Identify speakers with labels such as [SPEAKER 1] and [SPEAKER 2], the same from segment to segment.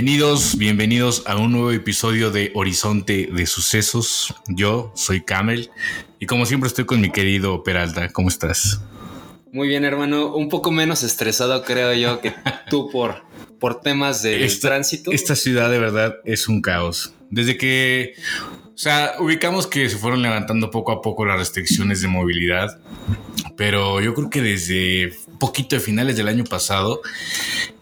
[SPEAKER 1] Bienvenidos, bienvenidos a un nuevo episodio de Horizonte de Sucesos. Yo soy Camel y como siempre estoy con mi querido Peralta. ¿Cómo estás?
[SPEAKER 2] Muy bien, hermano. Un poco menos estresado, creo yo, que tú por, por temas de
[SPEAKER 1] Esta-
[SPEAKER 2] tránsito.
[SPEAKER 1] Esta ciudad de verdad es un caos. Desde que, o sea, ubicamos que se fueron levantando poco a poco las restricciones de movilidad, pero yo creo que desde poquito de finales del año pasado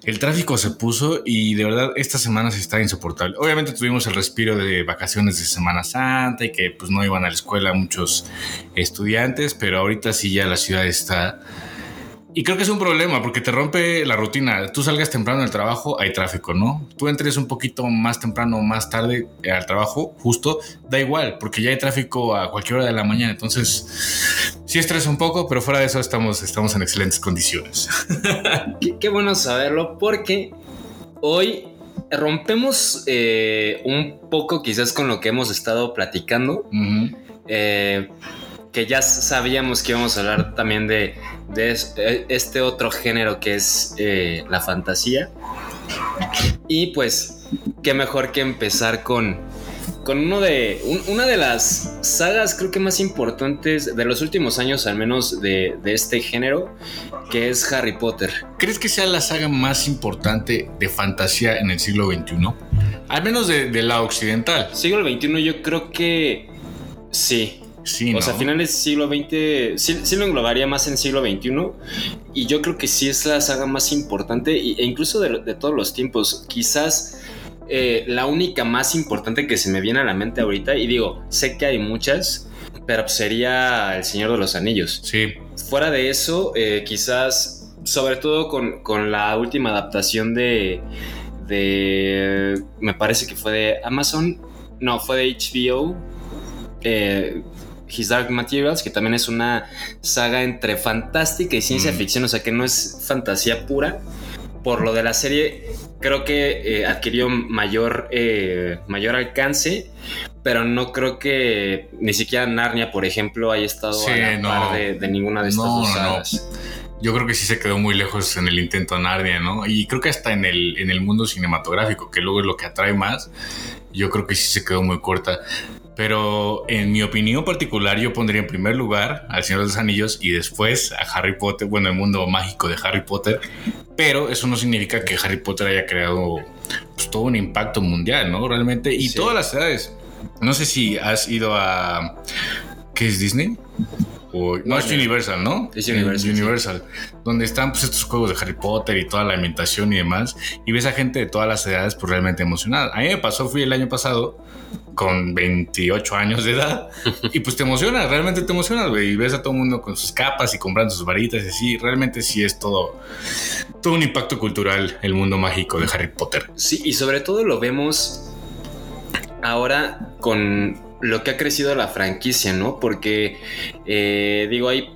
[SPEAKER 1] el tráfico se puso y de verdad esta semana se está insoportable. Obviamente tuvimos el respiro de vacaciones de Semana Santa y que pues no iban a la escuela muchos estudiantes, pero ahorita sí ya la ciudad está y creo que es un problema porque te rompe la rutina. Tú salgas temprano del trabajo, hay tráfico, ¿no? Tú entres un poquito más temprano o más tarde eh, al trabajo, justo, da igual, porque ya hay tráfico a cualquier hora de la mañana. Entonces, sí estresa un poco, pero fuera de eso estamos, estamos en excelentes condiciones.
[SPEAKER 2] Qué, qué bueno saberlo, porque hoy rompemos eh, un poco quizás con lo que hemos estado platicando. Eh, que ya sabíamos que íbamos a hablar también de, de eh, este otro género que es eh, la fantasía. Y pues, qué mejor que empezar con, con uno de, un- una de las sagas creo que más importantes de los últimos años, al menos de, de este género, que es Harry Potter.
[SPEAKER 1] ¿Crees que sea la saga más importante de fantasía en el siglo XXI? Al menos de, de la occidental.
[SPEAKER 2] Siglo XXI yo creo que sí.
[SPEAKER 1] Sí,
[SPEAKER 2] O sea, finales siglo XX, sí, sí lo englobaría más en siglo XXI. Y yo creo que sí es la saga más importante, e incluso de, de todos los tiempos. Quizás eh, la única más importante que se me viene a la mente ahorita, y digo, sé que hay muchas, pero sería El Señor de los Anillos.
[SPEAKER 1] Sí,
[SPEAKER 2] Fuera de eso, eh, quizás, sobre todo con, con la última adaptación de, de. Me parece que fue de Amazon. No, fue de HBO. eh, His Dark Materials, que también es una saga entre fantástica y ciencia
[SPEAKER 1] Mm.
[SPEAKER 2] ficción, o sea que no es fantasía pura. Por lo de la serie, creo que eh, adquirió mayor, eh, mayor alcance, pero no creo que ni siquiera Narnia, por ejemplo, haya estado
[SPEAKER 1] Sí,
[SPEAKER 2] a la
[SPEAKER 1] no.
[SPEAKER 2] par de, de ninguna de estas
[SPEAKER 1] No,
[SPEAKER 2] dos
[SPEAKER 1] no.
[SPEAKER 2] sagas.
[SPEAKER 1] Yo creo que sí se quedó muy lejos en el intento Narnia, ¿no? Y creo que hasta en el, en el mundo cinematográfico, que luego es lo que atrae más, yo creo que sí se quedó muy corta. Pero en mi opinión particular, yo pondría en primer lugar al Señor de los Anillos y después a Harry Potter, bueno, el mundo mágico de Harry Potter. Pero eso no significa que Harry Potter haya creado pues, todo un impacto mundial, ¿no? Realmente. Y
[SPEAKER 2] Sí.
[SPEAKER 1] todas las edades. No sé si has ido a. ¿Qué es Disney? O, no, es. Universal, ¿no?
[SPEAKER 2] Es Universal, sí.
[SPEAKER 1] Universal, donde están pues estos juegos de Harry Potter y toda la ambientación y demás, y ves a gente de todas las edades pues realmente emocionada. A mí me pasó, fui el año pasado con 28 años de edad y pues te emocionas, realmente te emocionas, güey, y ves a todo el mundo con sus capas y comprando sus varitas y así, realmente sí es todo, todo un impacto cultural el mundo mágico de Harry Potter.
[SPEAKER 2] Sí, y sobre todo lo vemos ahora con lo que ha crecido la franquicia, ¿no? Porque, eh, digo, hay,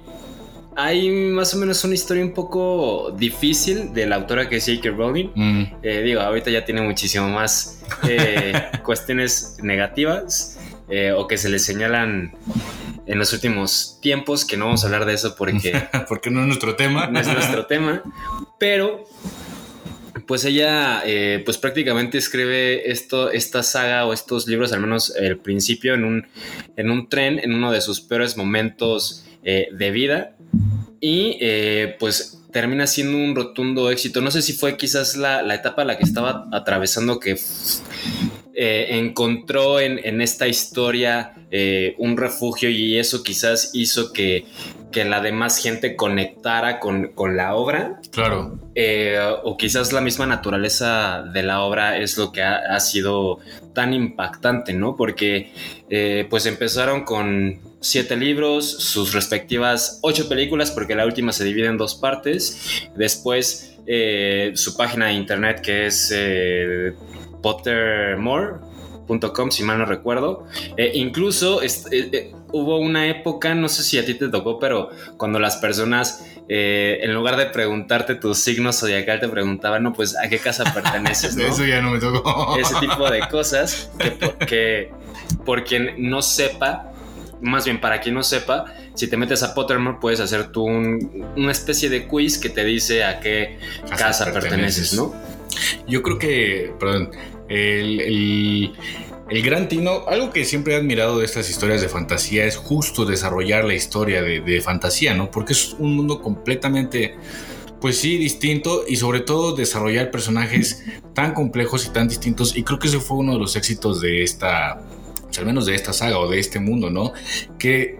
[SPEAKER 2] hay más o menos una historia un poco difícil de la autora que es J.K. Rowling.
[SPEAKER 1] Mm,
[SPEAKER 2] Eh, digo, ahorita ya tiene muchísimo más eh, cuestiones negativas eh, o que se le señalan en los últimos tiempos, que no vamos a hablar de eso porque
[SPEAKER 1] porque no es nuestro tema.
[SPEAKER 2] no es nuestro tema, pero pues ella pues prácticamente escribe esto, esta saga o estos libros, al menos el principio, en un, en un tren, en uno de sus peores momentos eh, de vida y eh, pues termina siendo un rotundo éxito. No sé si fue quizás la, la etapa a la que estaba atravesando que eh, encontró en, en esta historia eh, un refugio y eso quizás hizo que, que la demás gente conectara con, con la obra.
[SPEAKER 1] Claro.
[SPEAKER 2] Eh, o quizás la misma naturaleza de la obra es lo que ha, ha sido tan impactante, ¿no? Porque pues empezaron con siete libros, sus respectivas ocho películas, porque la última se divide en dos partes. Después su página de internet que es pottermore.com, si mal no recuerdo. Eh, incluso eh, eh, hubo una época, no sé si a ti te tocó, pero cuando las personas, en lugar de preguntarte tu signo zodiacal, te preguntaban, no, pues a qué casa perteneces, ¿no?
[SPEAKER 1] Eso ya no me tocó.
[SPEAKER 2] ese tipo de cosas que, por- que por quien no sepa, más bien para quien no sepa, si te metes a Pottermore puedes hacer tú un- una especie de quiz que te dice a qué
[SPEAKER 1] Casa
[SPEAKER 2] casa,
[SPEAKER 1] perteneces.
[SPEAKER 2] perteneces, ¿no?
[SPEAKER 1] Yo creo que, perdón, el, el- gran Tino, algo que siempre he admirado de estas historias de fantasía es justo desarrollar la historia de, de fantasía, ¿no? Porque es un mundo completamente, pues sí, distinto y sobre todo desarrollar personajes tan complejos y tan distintos. Y creo que ese fue uno de los éxitos de esta, pues, al menos de esta saga o de este mundo, ¿no? Que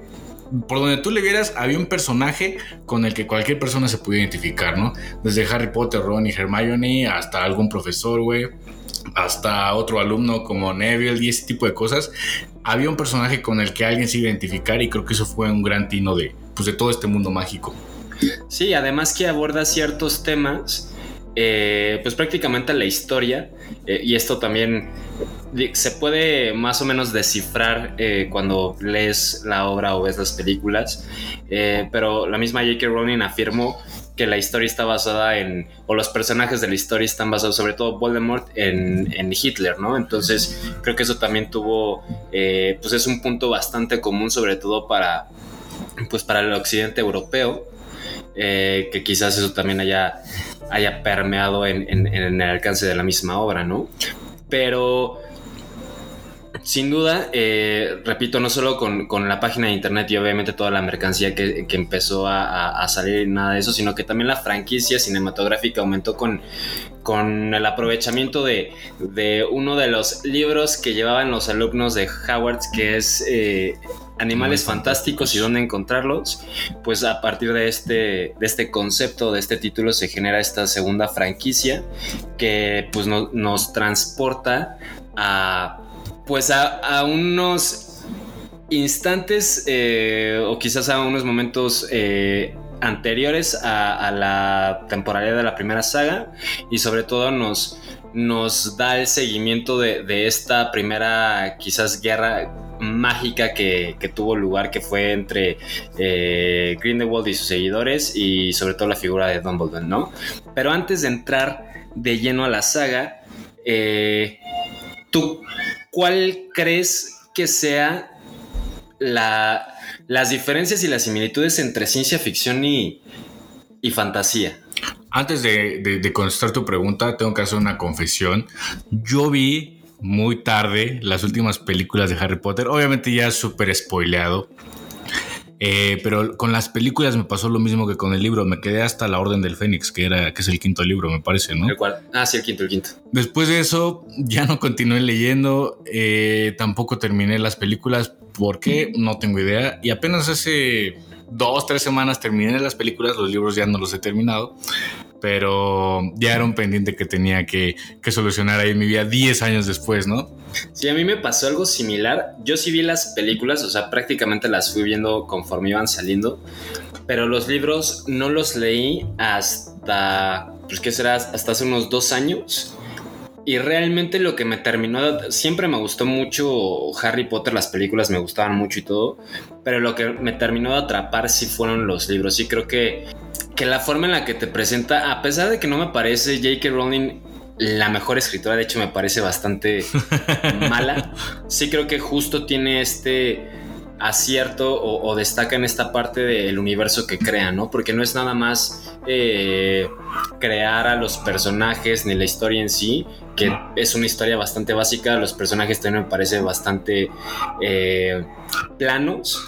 [SPEAKER 1] por donde tú le vieras, había un personaje con el que cualquier persona se puede identificar, ¿no? Desde Harry Potter, Ron y Hermione, hasta algún profesor, güey, hasta otro alumno como Neville y ese tipo de cosas. Había un personaje con el que alguien se identificar y creo que eso fue un gran tino de, pues, de todo este mundo mágico.
[SPEAKER 2] Sí, además que aborda ciertos temas, eh, pues prácticamente la historia, eh, y esto también se puede más o menos descifrar eh, cuando lees la obra o ves las películas, eh, pero la misma J.K. Rowling afirmó que la historia está basada en, o los personajes de la historia están basados, sobre todo Voldemort, en, Hitler, ¿no? Entonces creo que eso también tuvo, eh, pues es un punto bastante común, sobre todo para, pues para el occidente europeo, que quizás eso también haya, haya permeado en el alcance de la misma obra, ¿no? Pero sin duda, eh, repito, no solo con, con la página de internet y obviamente toda la mercancía que, que empezó a, a- salir nada de eso, sino que también la franquicia cinematográfica aumentó con, con el aprovechamiento de, de uno de los libros que llevaban los alumnos de Howard, que es eh, Animales Fantásticos y dónde encontrarlos. Pues a partir de este, de este concepto, de este título, se genera esta segunda franquicia que pues no- nos transporta a pues a, unos instantes eh, o quizás a unos momentos eh, anteriores a, a la temporalidad de la primera saga y sobre todo nos, nos da el seguimiento de, de esta primera quizás guerra mágica que, que tuvo lugar que fue entre eh, Grindelwald y sus seguidores y sobre todo la figura de Dumbledore, ¿no? Pero antes de entrar de lleno a la saga, eh, ¿tú cuál crees que sea la, las diferencias y las similitudes entre ciencia ficción y, fantasía?
[SPEAKER 1] Antes de, de- de contestar tu pregunta, tengo que hacer una confesión. Yo vi muy tarde las últimas películas de Harry Potter. Obviamente ya súper spoileado. Eh, pero con las películas me pasó lo mismo que con el libro. Me quedé hasta la Orden del Fénix, que, era, que es el quinto libro, me parece, ¿no?
[SPEAKER 2] ¿El cual? Ah, sí, el quinto, el quinto.
[SPEAKER 1] Después de eso, ya no continué leyendo, eh, tampoco terminé las películas, ¿por qué? No tengo idea. Y apenas hace dos, tres semanas terminé las películas, los libros ya no los he terminado, pero ya era un pendiente que tenía que, que solucionar ahí en mi vida 10 años después, ¿no?
[SPEAKER 2] Sí, a mí me pasó algo similar. Yo sí vi las películas, o sea, prácticamente las fui viendo conforme iban saliendo, pero los libros no los leí hasta, pues, ¿qué será? Hasta hace unos dos años. Y realmente lo que me terminó, siempre me gustó mucho Harry Potter, las películas me gustaban mucho y todo, pero lo que me terminó de atrapar sí fueron los libros. Sí creo que, que la forma en la que te presenta, a pesar de que no me parece J.K. Rowling la mejor escritora, de hecho me parece bastante mala, sí creo que justo tiene este acierto o, o destaca en esta parte del universo que crea, ¿no? Porque no es nada más eh, crear a los personajes ni la historia en sí, que es una historia bastante básica, los personajes también me parece bastante eh, planos.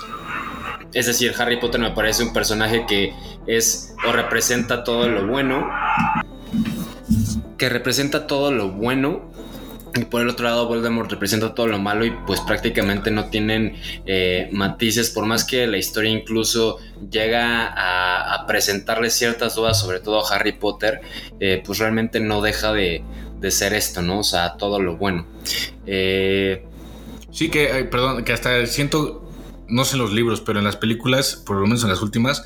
[SPEAKER 2] Es decir, Harry Potter me parece un personaje que es o representa todo lo bueno, que representa todo lo bueno Y por el otro lado, Voldemort representa todo lo malo y pues prácticamente no tienen eh, matices, por más que la historia incluso llega a, presentarle ciertas dudas, sobre todo a Harry Potter, eh, pues realmente no deja de, de ser esto, ¿no? O sea, todo lo bueno. Eh,
[SPEAKER 1] Sí, que, perdón, que hasta siento, no sé en los libros, pero en las películas, por lo menos en las últimas,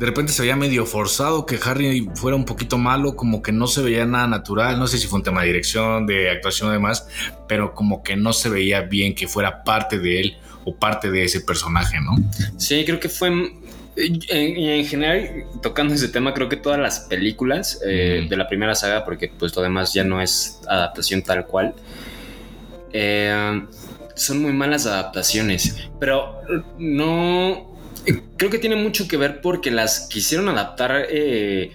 [SPEAKER 1] de repente se veía medio forzado que Harry fuera un poquito malo, como que no se veía nada natural, no sé si fue un tema de dirección, de actuación y demás, pero como que no se veía bien que fuera parte de él o parte de ese personaje, ¿no?
[SPEAKER 2] Sí, creo que fue. En, en general, tocando ese tema, creo que todas las películas eh,
[SPEAKER 1] Mm.
[SPEAKER 2] de la primera saga, porque pues lo demás ya no es adaptación tal cual, eh, son muy malas adaptaciones. Pero no. Creo que tiene mucho que ver porque las quisieron adaptar. eh,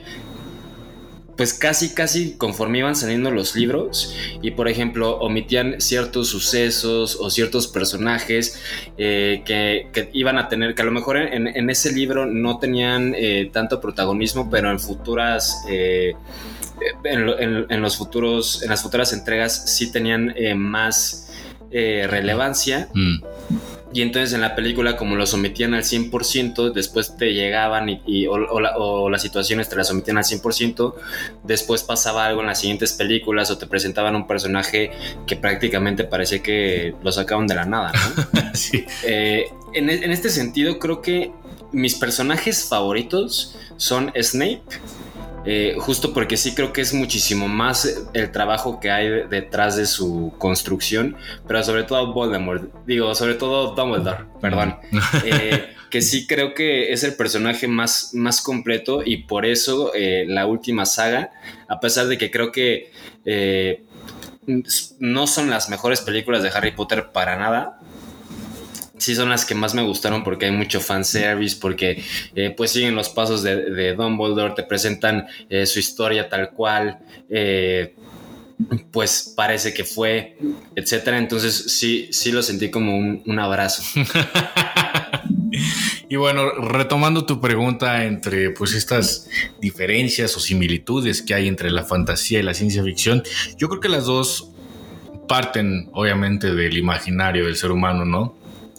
[SPEAKER 2] pues casi, casi conforme iban saliendo los libros y por ejemplo omitían ciertos sucesos o ciertos personajes eh, que, iban a tener, que a lo mejor en, ese libro no tenían eh, tanto protagonismo, pero en futuras... eh, en, en- en los futuros, en las futuras entregas sí tenían más relevancia
[SPEAKER 1] Mm.
[SPEAKER 2] Y entonces en la película, como los sometían al 100%, después te llegaban y, y- o, o la- o las situaciones te las sometían al 100%, después pasaba algo en las siguientes películas o te presentaban un personaje que prácticamente parecía que lo sacaban de la nada. ¿no?
[SPEAKER 1] Sí.
[SPEAKER 2] Eh, en, en este sentido, creo que mis personajes favoritos son Snape. Eh, justo porque sí creo que es muchísimo más el trabajo que hay de- detrás de su construcción, pero sobre todo Voldemort, digo, sobre todo Dumbledore, perdón, eh, que sí creo que es el personaje más, más completo y por eso eh, la última saga, a pesar de que creo que eh, no son las mejores películas de Harry Potter para nada. Sí son las que más me gustaron porque hay mucho fanservice, porque eh, pues siguen los pasos de, Dumbledore, te presentan eh, su historia tal cual, eh, pues parece que fue, etcétera. Entonces sí, sí lo sentí como un, un abrazo.
[SPEAKER 1] Y bueno, retomando tu pregunta entre pues estas diferencias o similitudes que hay entre la fantasía y la ciencia ficción, yo creo que las dos parten obviamente del imaginario del ser humano, ¿no?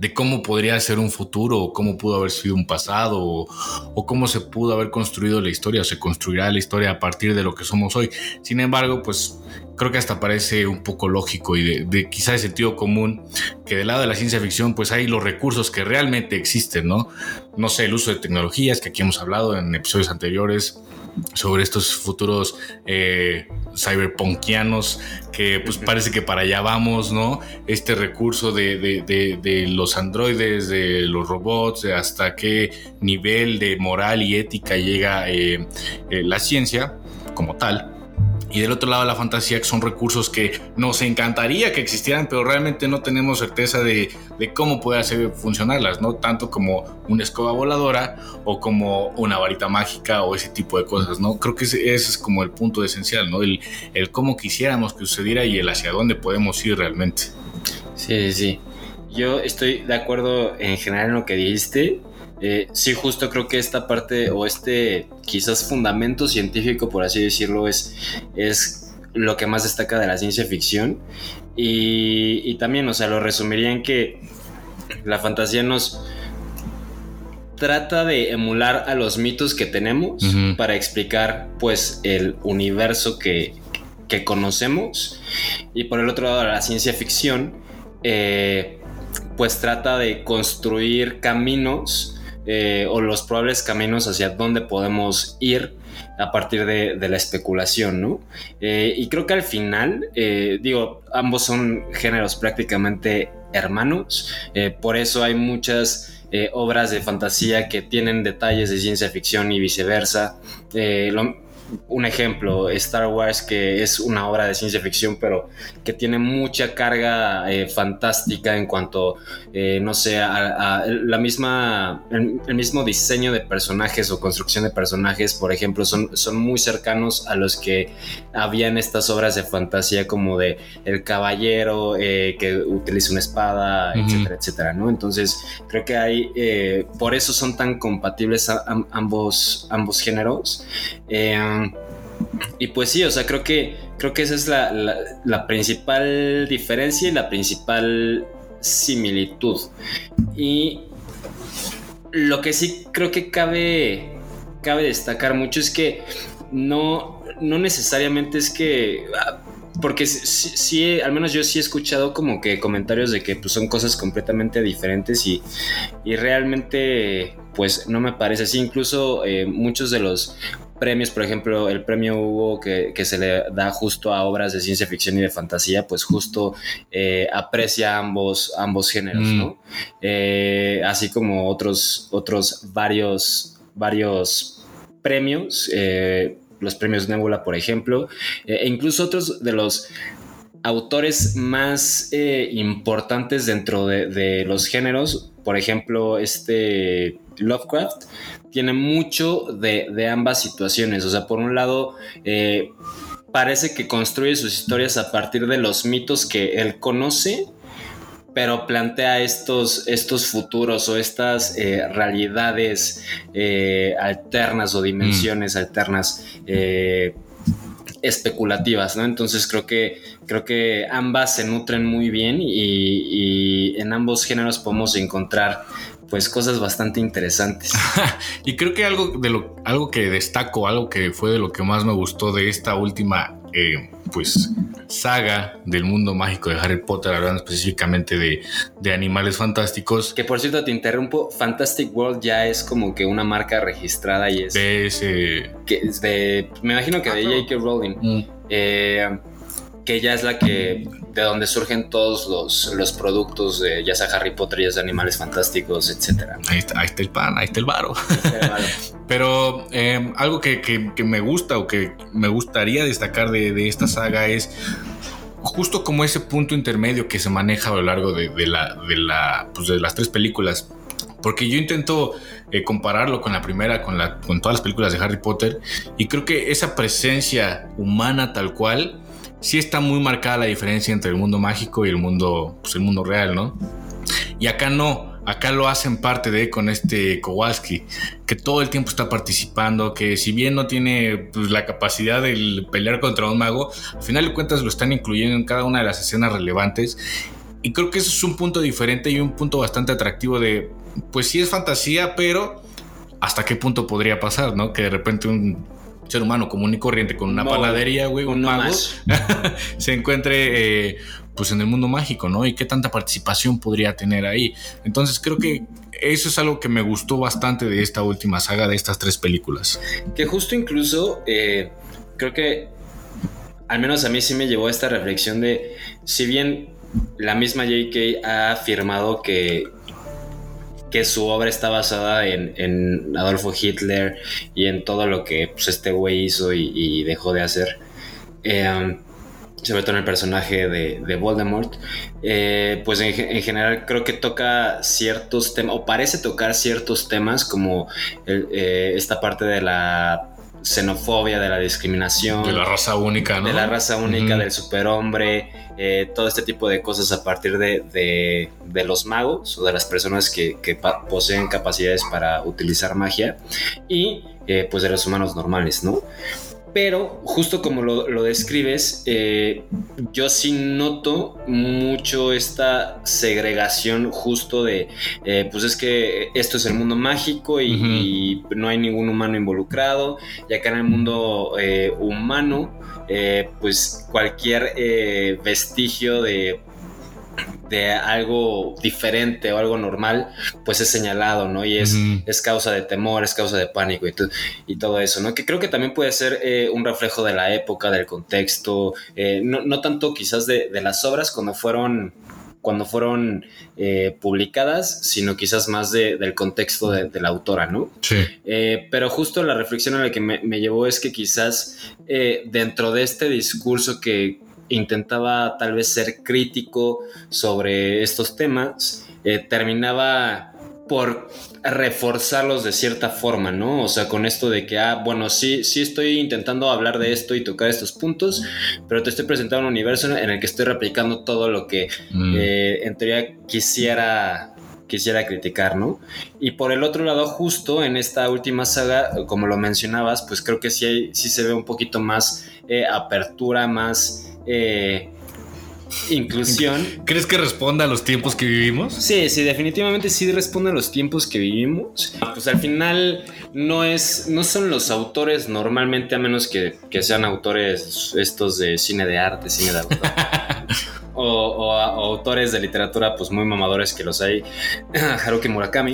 [SPEAKER 1] De cómo podría ser un futuro, o cómo pudo haber sido un pasado, o, o cómo se pudo haber construido la historia, o se construirá la historia a partir de lo que somos hoy. Sin embargo, pues creo que hasta parece un poco lógico y de, de quizá de sentido común que del lado de la ciencia ficción pues hay los recursos que realmente existen, ¿no? No sé, el uso de tecnologías que aquí hemos hablado en episodios anteriores sobre estos futuros eh, cyberpunkianos que pues parece que para allá vamos, ¿no? Este recurso de, de- de- de los androides, de los robots, hasta qué nivel de moral y ética llega eh, eh, la ciencia como tal. Y del otro lado la fantasía, que son recursos que nos encantaría que existieran, pero realmente no tenemos certeza de, cómo puede hacer funcionarlas, ¿no? Tanto como una escoba voladora o como una varita mágica o ese tipo de cosas, ¿no? Creo que ese, es como el punto esencial, ¿no? El, el cómo quisiéramos que sucediera y el hacia dónde podemos ir realmente.
[SPEAKER 2] Sí, sí. Yo estoy de acuerdo en general en lo que dijiste. Eh, sí, justo creo que esta parte o este quizás fundamento científico, por así decirlo, es, es lo que más destaca de la ciencia ficción. Y, y también, o sea, lo resumiría en que la fantasía nos trata de emular a los mitos que tenemos para explicar pues el universo que, que conocemos. Y por el otro lado, la ciencia ficción eh, pues trata de construir caminos eh, o los probables caminos hacia dónde podemos ir a partir de, la especulación, ¿no? Eh, y creo que al final, eh, digo, ambos son géneros prácticamente hermanos, por eso hay muchas obras de fantasía que tienen detalles de ciencia ficción y viceversa. Un ejemplo, Star Wars, que es una obra de ciencia ficción, pero que tiene mucha carga eh, fantástica en cuanto, eh, no sé, a, a la misma, el, el mismo diseño de personajes o construcción de personajes, por ejemplo, son, son muy cercanos a los que había en estas obras de fantasía como de el caballero eh, que utiliza una espada, etcétera, etcétera, ¿no? Entonces, creo que hay, eh, por eso son tan compatibles a- ambos, ambos géneros. Eh, Y pues sí, o sea, creo que, creo que esa es la, la- principal diferencia y la principal similitud. Y lo que sí creo que cabe, cabe destacar mucho es que no, no necesariamente es que... ah, Porque sí, al menos yo sí he escuchado como que comentarios de que pues, son cosas completamente diferentes y, y realmente pues no me parece así. Incluso eh, muchos de los premios, por ejemplo, el premio Hugo que, que se le da justo a obras de ciencia ficción y de fantasía, pues justo eh, aprecia ambos, ambos géneros,
[SPEAKER 1] Mm.
[SPEAKER 2] ¿no? Eh, así como otros, otros varios, varios premios, eh, los premios Nebula, por ejemplo, e incluso otros de los autores más eh, importantes dentro de, de los géneros, por ejemplo, este Lovecraft, tiene mucho de, de ambas situaciones. O sea, por un lado, eh, parece que construye sus historias a partir de los mitos que él conoce, pero plantea estos, estos futuros o estas eh, realidades alternas o dimensiones alternas. Especulativas, ¿no? Entonces creo que creo que ambas se nutren muy bien y, y en ambos géneros podemos encontrar pues cosas bastante interesantes.
[SPEAKER 1] Y creo que algo de lo, algo que destaco, algo que fue de lo que más me gustó de esta última, eh, pues, saga del mundo mágico de Harry Potter, hablando específicamente de, de animales fantásticos,
[SPEAKER 2] Que por cierto te interrumpo, Fantastic World ya es como que una marca registrada y es,
[SPEAKER 1] de ese,
[SPEAKER 2] que es de, me imagino que de J.K. Rowling.
[SPEAKER 1] mm,
[SPEAKER 2] eh, que ya es la que de donde surgen todos los, los productos de ya sea Harry Potter, ya sea animales fantásticos, etcétera.
[SPEAKER 1] ahí, está, ahí está el pan, ahí está el varo.
[SPEAKER 2] Pero
[SPEAKER 1] eh, algo que, que- que me gusta o que me gustaría destacar de, de esta saga es justo como ese punto intermedio que se maneja a lo largo de, de la, de, la, pues de las tres películas. Porque yo intento eh, compararlo con la primera, con, la, con todas las películas de Harry Potter, y creo que esa presencia humana tal cual, sí está muy marcada la diferencia entre el mundo mágico y el mundo, pues el mundo real, ¿no? Y acá no, acá lo hacen parte de con este Kowalski, que todo el tiempo está participando, que si bien no tiene pues, la capacidad de pelear contra un mago, al final de cuentas lo están incluyendo en cada una de las escenas relevantes. Y creo que eso es un punto diferente y un punto bastante atractivo de, pues sí es fantasía, pero hasta qué punto podría pasar, ¿no? Que de repente un ser humano común y corriente con una panadería, güey, un mago,
[SPEAKER 2] más.
[SPEAKER 1] se encuentre eh, pues en el mundo mágico, ¿no? Y qué tanta participación podría tener ahí. Entonces creo que eso es algo que me gustó bastante de esta última saga, de estas tres películas.
[SPEAKER 2] Que justo incluso eh, creo que al menos a mí sí me llevó a esta reflexión de si bien la misma JK ha afirmado que que su obra está basada en, en Adolfo Hitler y en todo lo que pues, este güey hizo y, dejó de hacer. Eh, sobre todo en el personaje de, de Voldemort, eh, pues en, ge- en general creo que toca ciertos temas, o parece tocar ciertos temas como eh, esta parte de la xenofobia, de la discriminación,
[SPEAKER 1] De la raza única, ¿no?
[SPEAKER 2] de la raza única, del superhombre, eh, todo este tipo de cosas a partir de, de- de los magos o de las personas que, que poseen capacidades para utilizar magia y eh, pues de los humanos normales, ¿no? Pero justo como lo, lo describes, eh, yo sí noto mucho esta segregación justo de, eh, pues es que esto es el mundo mágico y, no hay ningún humano involucrado, y acá en el mundo eh, humano, pues cualquier vestigio de de algo diferente o algo normal, pues es señalado, ¿no? Y es, es causa de temor, es causa de pánico y, y todo eso, ¿no? Que creo que también puede ser eh, un reflejo de la época, del contexto, eh, no, no tanto quizás de, de las obras cuando fueron cuando fueron eh, publicadas, sino quizás más de- del contexto de, de la autora, ¿no?
[SPEAKER 1] Sí.
[SPEAKER 2] Eh, pero justo la reflexión a la que me, me llevó es que quizás eh, dentro de este discurso que intentaba tal vez ser crítico sobre estos temas, eh, terminaba por reforzarlos de cierta forma, ¿no? O sea, con esto de que, ah, bueno, sí, sí estoy intentando hablar de esto y tocar estos puntos, pero te estoy presentando un universo en el que estoy replicando todo lo que
[SPEAKER 1] Mm.
[SPEAKER 2] eh, en teoría quisiera quisiera criticar, ¿no? Y por el otro lado, justo en esta última saga, como lo mencionabas, pues creo que sí, hay, sí se ve un poquito más eh, apertura, más eh, inclusión.
[SPEAKER 1] ¿Crees que responda a los tiempos que vivimos?
[SPEAKER 2] Sí, sí, definitivamente sí responde a los tiempos que vivimos. Pues al final no es, no son los autores normalmente, a menos que, que sean autores estos de cine de arte, cine de autor. O, o- o autores de literatura pues muy mamadores que los hay Haruki Murakami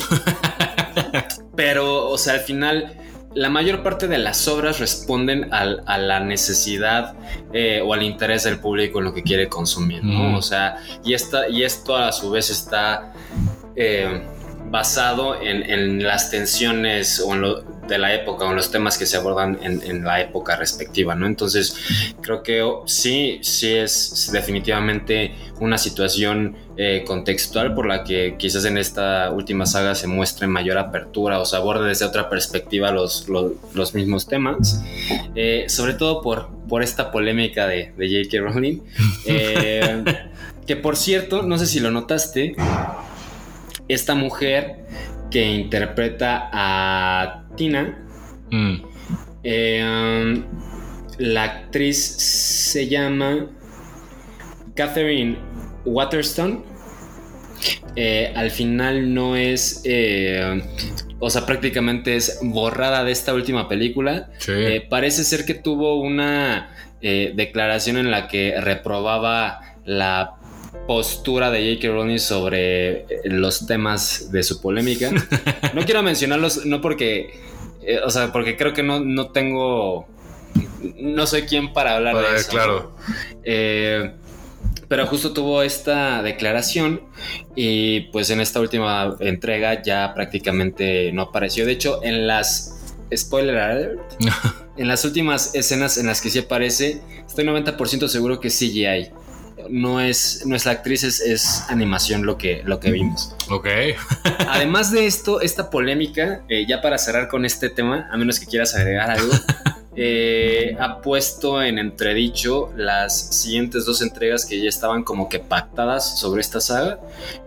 [SPEAKER 2] pero o sea al final la mayor parte de las obras responden al- a la necesidad eh, o al interés del público en lo que quiere consumir, ¿no?
[SPEAKER 1] Mm.
[SPEAKER 2] O sea, y, esta, y esto a su vez está eh, basado en, en las tensiones o en lo de la época o en los temas que se abordan en, en la época respectiva, ¿no? Entonces, creo que oh, sí, sí es definitivamente una situación eh, contextual por la que quizás en esta última saga se muestre mayor apertura o se aborde desde otra perspectiva los, los, los mismos temas, Eh, sobre todo por, por esta polémica de, de J.K. Rowling, Eh, que por cierto, no sé si lo notaste, esta mujer que interpreta a Tina,
[SPEAKER 1] Mm.
[SPEAKER 2] eh, um, la actriz se llama Catherine Waterston. Eh, al final no es, eh, o sea, prácticamente es borrada de esta última película.
[SPEAKER 1] Sí.
[SPEAKER 2] Eh, parece ser que tuvo una declaración en la que reprobaba la postura de J.K. Rowling sobre eh, los temas de su polémica. No quiero mencionarlos, no porque, eh, o sea, porque creo que no, no tengo, no soy quien para hablar
[SPEAKER 1] Para-
[SPEAKER 2] de eso.
[SPEAKER 1] claro.
[SPEAKER 2] Eh, pero justo tuvo esta declaración y pues en esta última entrega ya prácticamente no apareció. De hecho, en las... Spoiler alert. en las últimas escenas en las que sí aparece, estoy 90% seguro que es CGI. No es, no es la actriz, es, es animación lo que, lo que vimos.
[SPEAKER 1] Ok.
[SPEAKER 2] Además de esto, esta polémica, eh, ya para cerrar con este tema, a menos que quieras agregar algo, eh, ha puesto en entredicho las siguientes dos entregas que ya estaban como que pactadas sobre esta saga.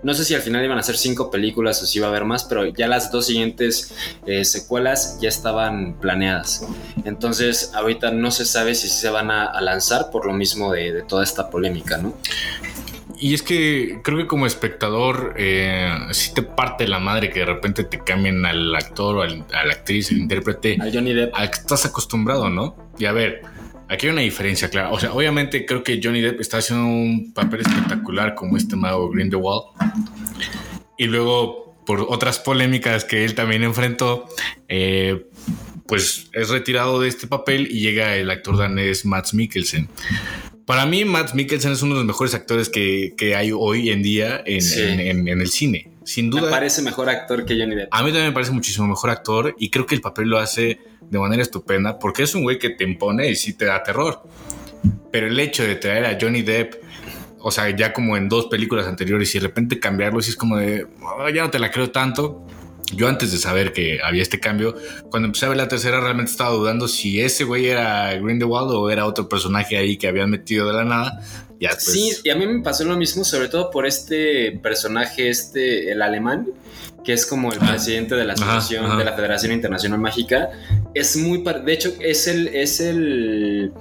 [SPEAKER 2] No sé si al final iban a ser cinco películas o si iba a haber más, pero ya las dos siguientes eh, secuelas ya estaban planeadas. Entonces, ahorita no se sabe si se van a, a lanzar por lo mismo de, de toda esta polémica, ¿no?
[SPEAKER 1] Y es que creo que como espectador, eh, sí te parte la madre que de repente te cambien al actor o al- a la actriz, el intérprete,
[SPEAKER 2] A Johnny Depp.
[SPEAKER 1] al que estás acostumbrado, ¿no? Y a ver, aquí hay una diferencia clara. O sea, obviamente creo que Johnny Depp está haciendo un papel espectacular como este mago Grindelwald. Y luego, por otras polémicas que él también enfrentó, eh, pues es retirado de este papel y llega el actor danés Mads Mikkelsen. Para mí, Mads Mikkelsen es uno de los mejores actores que, que hay hoy en día en,
[SPEAKER 2] Sí.
[SPEAKER 1] en- en- en el cine. Sin
[SPEAKER 2] Me
[SPEAKER 1] duda.
[SPEAKER 2] parece mejor actor que Johnny Depp.
[SPEAKER 1] A mí también me parece muchísimo mejor actor y creo que el papel lo hace de manera estupenda porque es un güey que te impone y sí te da terror. Pero el hecho de traer a Johnny Depp, o sea, ya como en dos películas anteriores y de repente cambiarlo, sí es como de, "Oh, ya no te la creo tanto. Yo antes de saber que había este cambio, cuando empecé a ver la tercera realmente estaba dudando si ese güey era Grindelwald o era otro personaje ahí que habían metido de la nada. Ya pues,
[SPEAKER 2] Sí, y a mí me pasó lo mismo, sobre todo por este personaje, este, el alemán, que es como el presidente de la
[SPEAKER 1] Ajá,
[SPEAKER 2] asociación
[SPEAKER 1] ajá.
[SPEAKER 2] de la Federación Internacional Mágica. Es muy, de hecho, es el, es el,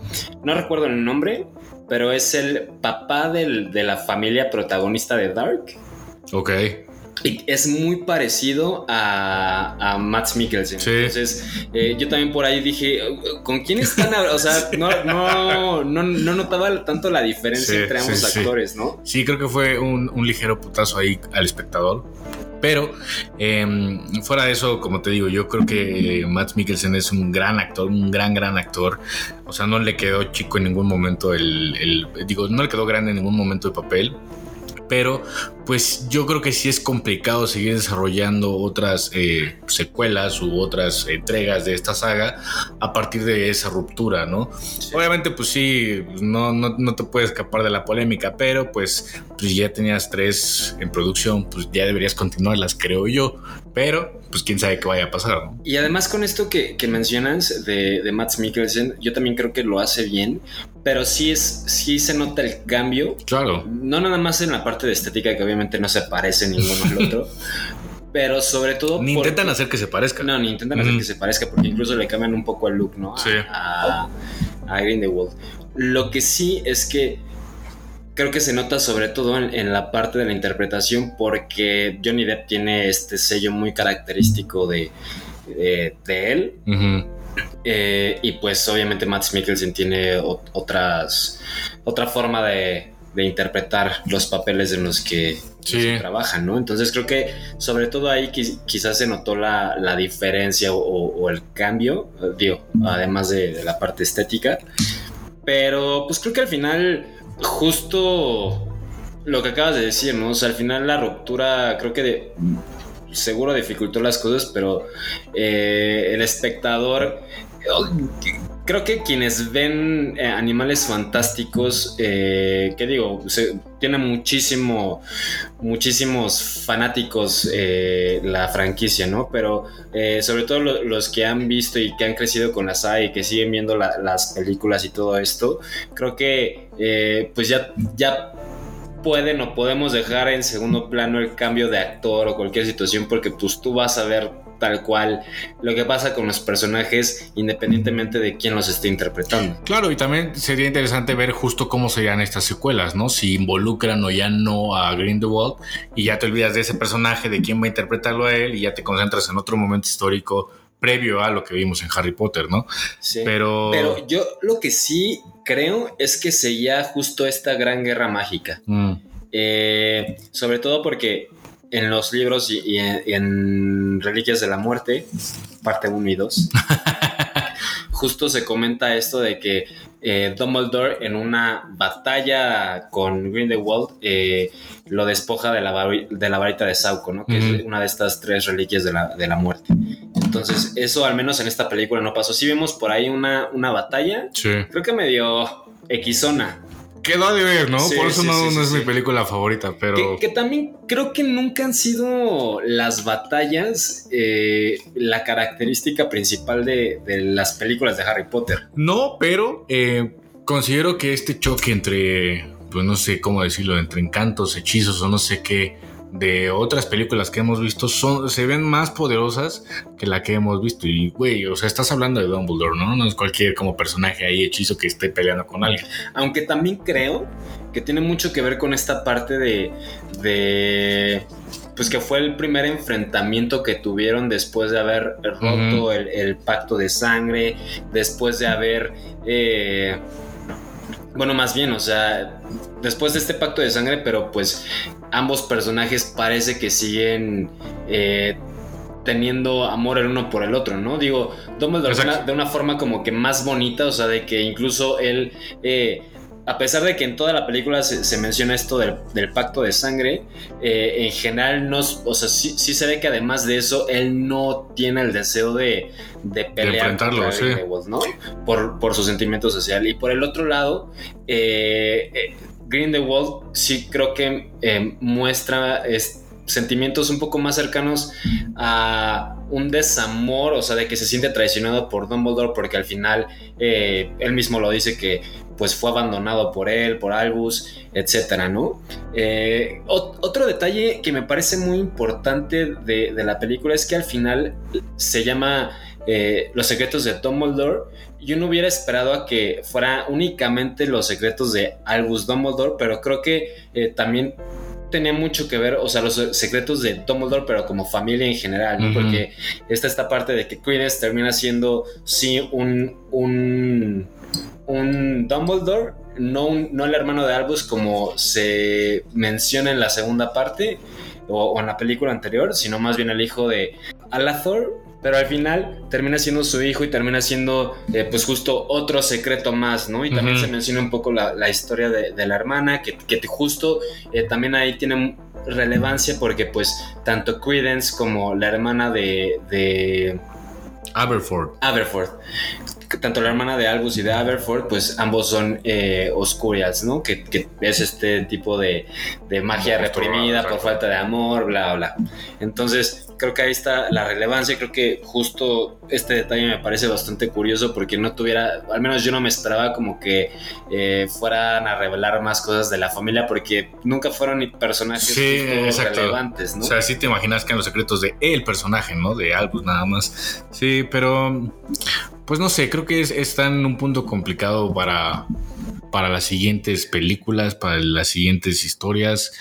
[SPEAKER 2] no recuerdo el nombre, pero es el papá del- de la familia protagonista de Dark.
[SPEAKER 1] Ok.
[SPEAKER 2] Es muy parecido a, a Max Mikkelsen.
[SPEAKER 1] Sí.
[SPEAKER 2] Entonces, eh, yo también por ahí dije, ¿con quién están? hab-?" O sea, no, no, no, no notaba tanto la diferencia
[SPEAKER 1] Sí,
[SPEAKER 2] entre ambos
[SPEAKER 1] sí,
[SPEAKER 2] actores, ¿no?
[SPEAKER 1] Sí, creo que fue un, un ligero putazo ahí al espectador. Pero em, fuera de eso, como te digo, yo creo que Matt Mikkelsen es un gran actor, un gran, gran actor. O sea, no le quedó chico en ningún momento el, el- digo, no le quedó grande en ningún momento el papel. Pero pues yo creo que sí es complicado seguir desarrollando otras eh, secuelas u otras entregas de esta saga a partir de esa ruptura, ¿no? Obviamente, pues sí, no, no, no te puedes escapar de la polémica, pero pues, pues ya tenías tres en producción, pues ya deberías continuarlas, creo yo. Pero, pues quién sabe qué vaya a pasar, ¿no?
[SPEAKER 2] Y además con esto que, que mencionas de, de Max Mikkelsen, yo también creo que lo hace bien, pero sí es, sí se nota el cambio.
[SPEAKER 1] Claro.
[SPEAKER 2] No nada más en la parte de estética, que obviamente no se parece ninguno al otro. Pero sobre todo.
[SPEAKER 1] Ni
[SPEAKER 2] porque-
[SPEAKER 1] intentan hacer que se parezca.
[SPEAKER 2] No, ni intentan hacer que se parezca, porque incluso le cambian un poco el look, ¿no?
[SPEAKER 1] Sí.
[SPEAKER 2] A, a Grindelwald. Lo que sí es que creo que se nota sobre todo en, en la parte de la interpretación, porque Johnny Depp tiene este sello muy característico de, de, de él.
[SPEAKER 1] Ujú.
[SPEAKER 2] Eh, y pues obviamente Matt Mikkelsen tiene ot- otras, otra forma de, de interpretar los papeles en los que
[SPEAKER 1] Sí.
[SPEAKER 2] trabajan, ¿no? Entonces creo que sobre todo ahí quiz- quizás se notó la, la diferencia o, o el cambio, digo, además de, de la parte estética. Pero pues creo que al final justo lo que acabas de decir, ¿no? O sea, al final la ruptura creo que de- seguro dificultó las cosas, pero eh, el espectador... Creo que quienes ven eh, animales fantásticos, eh, ¿qué digo? Se, tiene muchísimo, muchísimos fanáticos eh, la franquicia, ¿no? Pero sobre todo lo- los que han visto y que han crecido con la saga y que siguen viendo la- las películas y todo esto, creo que pues ya, ya pueden o podemos dejar en segundo plano el cambio de actor o cualquier situación porque pues tú vas a ver tal cual lo que pasa con los personajes independientemente de quién los esté interpretando.
[SPEAKER 1] Claro, y también sería interesante ver justo cómo serían estas secuelas, ¿no? Si involucran o ya no a Grindelwald y ya te olvidas de ese personaje, de quién va a interpretarlo a él y ya te concentras en otro momento histórico previo a lo que vimos en Harry Potter, ¿no?
[SPEAKER 2] Sí.
[SPEAKER 1] Pero...
[SPEAKER 2] Pero yo lo que sí creo es que seguía justo esta gran guerra mágica.
[SPEAKER 1] Mm,
[SPEAKER 2] Eh, sobre todo porque en los libros y, y en, y en Reliquias de la Muerte, parte 1 y 2, justo se comenta esto de que eh, Dumbledore en una batalla con Grindelwald eh, lo despoja de la, de la varita de Sauco, ¿no? que es una de estas tres reliquias de la, de la muerte. Entonces, eso al menos en esta película no pasó. Sí vemos por ahí una, una batalla,
[SPEAKER 1] sí.
[SPEAKER 2] creo que medio equizona.
[SPEAKER 1] Quedó de ver, ¿no?
[SPEAKER 2] Sí,
[SPEAKER 1] Por eso
[SPEAKER 2] sí,
[SPEAKER 1] no,
[SPEAKER 2] sí,
[SPEAKER 1] no
[SPEAKER 2] sí,
[SPEAKER 1] es mi película favorita, pero...
[SPEAKER 2] Que, que también creo que nunca han sido las batallas eh, la característica principal de, de las películas de Harry Potter.
[SPEAKER 1] No, pero eh, considero que este choque entre, pues no sé cómo decirlo, entre encantos, hechizos o no sé qué, de otras películas que hemos visto, son, se ven más poderosas que la que hemos visto. Y, güey, o sea, estás hablando de Dumbledore, ¿no? No es cualquier como personaje ahí hechizo que esté peleando con alguien.
[SPEAKER 2] Aunque también creo que tiene mucho que ver con esta parte de, de pues que fue el primer enfrentamiento que tuvieron después de haber roto el, el pacto de sangre, después de haber... eh, bueno, más bien, o sea, después de este pacto de sangre, pero pues ambos personajes parece que siguen eh, teniendo amor el uno por el otro, ¿no? Digo, Dumbledore de una, de una forma como que más bonita, o sea, de que incluso él, eh, a pesar de que en toda la película se, se menciona esto del, del pacto de sangre, eh, en general no, o sea, sí, sí se ve que además de eso, él no tiene el deseo de, de pelear
[SPEAKER 1] enfrentarlo,
[SPEAKER 2] contra
[SPEAKER 1] sí.
[SPEAKER 2] Grindelwald, ¿no? Por, por su sentimiento social. Y por el otro lado, eh, eh, Grindelwald sí creo que eh, muestra es- sentimientos un poco más cercanos a un desamor, o sea, de que se siente traicionado por Dumbledore porque al final eh, él mismo lo dice que pues fue abandonado por él, por Albus, etcétera, ¿no? Eh, ot- otro detalle que me parece muy importante de, de la película es que al final se llama Los secretos de Dumbledore y uno hubiera esperado a que fuera únicamente los secretos de Albus Dumbledore, pero creo que eh, también tenía mucho que ver, o sea, los secretos de Dumbledore, pero como familia en general, ¿no? Porque está esta parte de que Quidditch termina siendo, sí, un, un, un Dumbledore, no, un- no el hermano de Albus como se menciona en la segunda parte o, o en la película anterior, sino más bien el hijo de Alathor, pero al final termina siendo su hijo y termina siendo eh, pues justo otro secreto más, ¿no? Y también se menciona un poco la, la historia de, de la hermana, que, que justo eh, también ahí tiene relevancia porque pues tanto Credence como la hermana de, de
[SPEAKER 1] Aberford.
[SPEAKER 2] Aberforth tanto la hermana de Albus y de Aberford, pues ambos son eh, Oscurials, ¿no? Que, que es este tipo de, de magia reprimida por falta de amor, bla, bla. Entonces, creo que ahí está la relevancia. Creo que justo este detalle me parece bastante curioso porque no tuviera, al menos yo no me esperaba como que eh, fueran a revelar más cosas de la familia porque nunca fueron ni personajes
[SPEAKER 1] Sí,
[SPEAKER 2] relevantes, ¿no?
[SPEAKER 1] O sea, sí te imaginas que en los secretos de el personaje, ¿no? De Albus nada más. Sí, pero pues no sé, creo que es, está en un punto complicado para, para las siguientes películas, para las siguientes historias.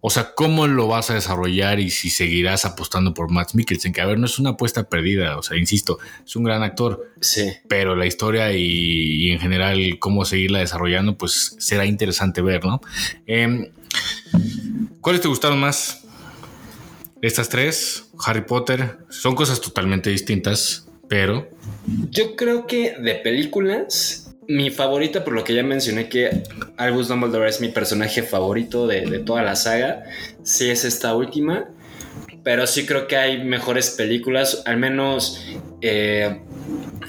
[SPEAKER 1] O sea, ¿cómo lo vas a desarrollar y si seguirás apostando por Matt Mikkelsen? Que a ver, no es una apuesta perdida, o sea, insisto, es un gran actor,
[SPEAKER 2] sí.
[SPEAKER 1] pero la historia y, y en general cómo seguirla desarrollando, pues será interesante ver, ¿no? Em, ¿Cuáles te gustaron más? Estas tres, Harry Potter, son cosas totalmente distintas, pero
[SPEAKER 2] Yo creo que de películas, mi favorita, por lo que ya mencioné que Albus Dumbledore es mi personaje favorito de, de toda la saga, sí es esta última. Pero sí creo que hay mejores películas, al menos eh,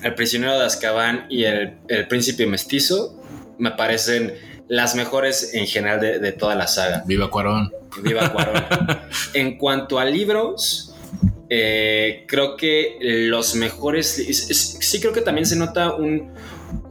[SPEAKER 2] El prisionero de Azkaban y El, El príncipe mestizo me parecen las mejores en general de, de toda la saga.
[SPEAKER 1] viva Cuarón.
[SPEAKER 2] Viva Cuarón. en cuanto a libros, eh, creo que los mejores. es- es- sí, creo que también se nota un,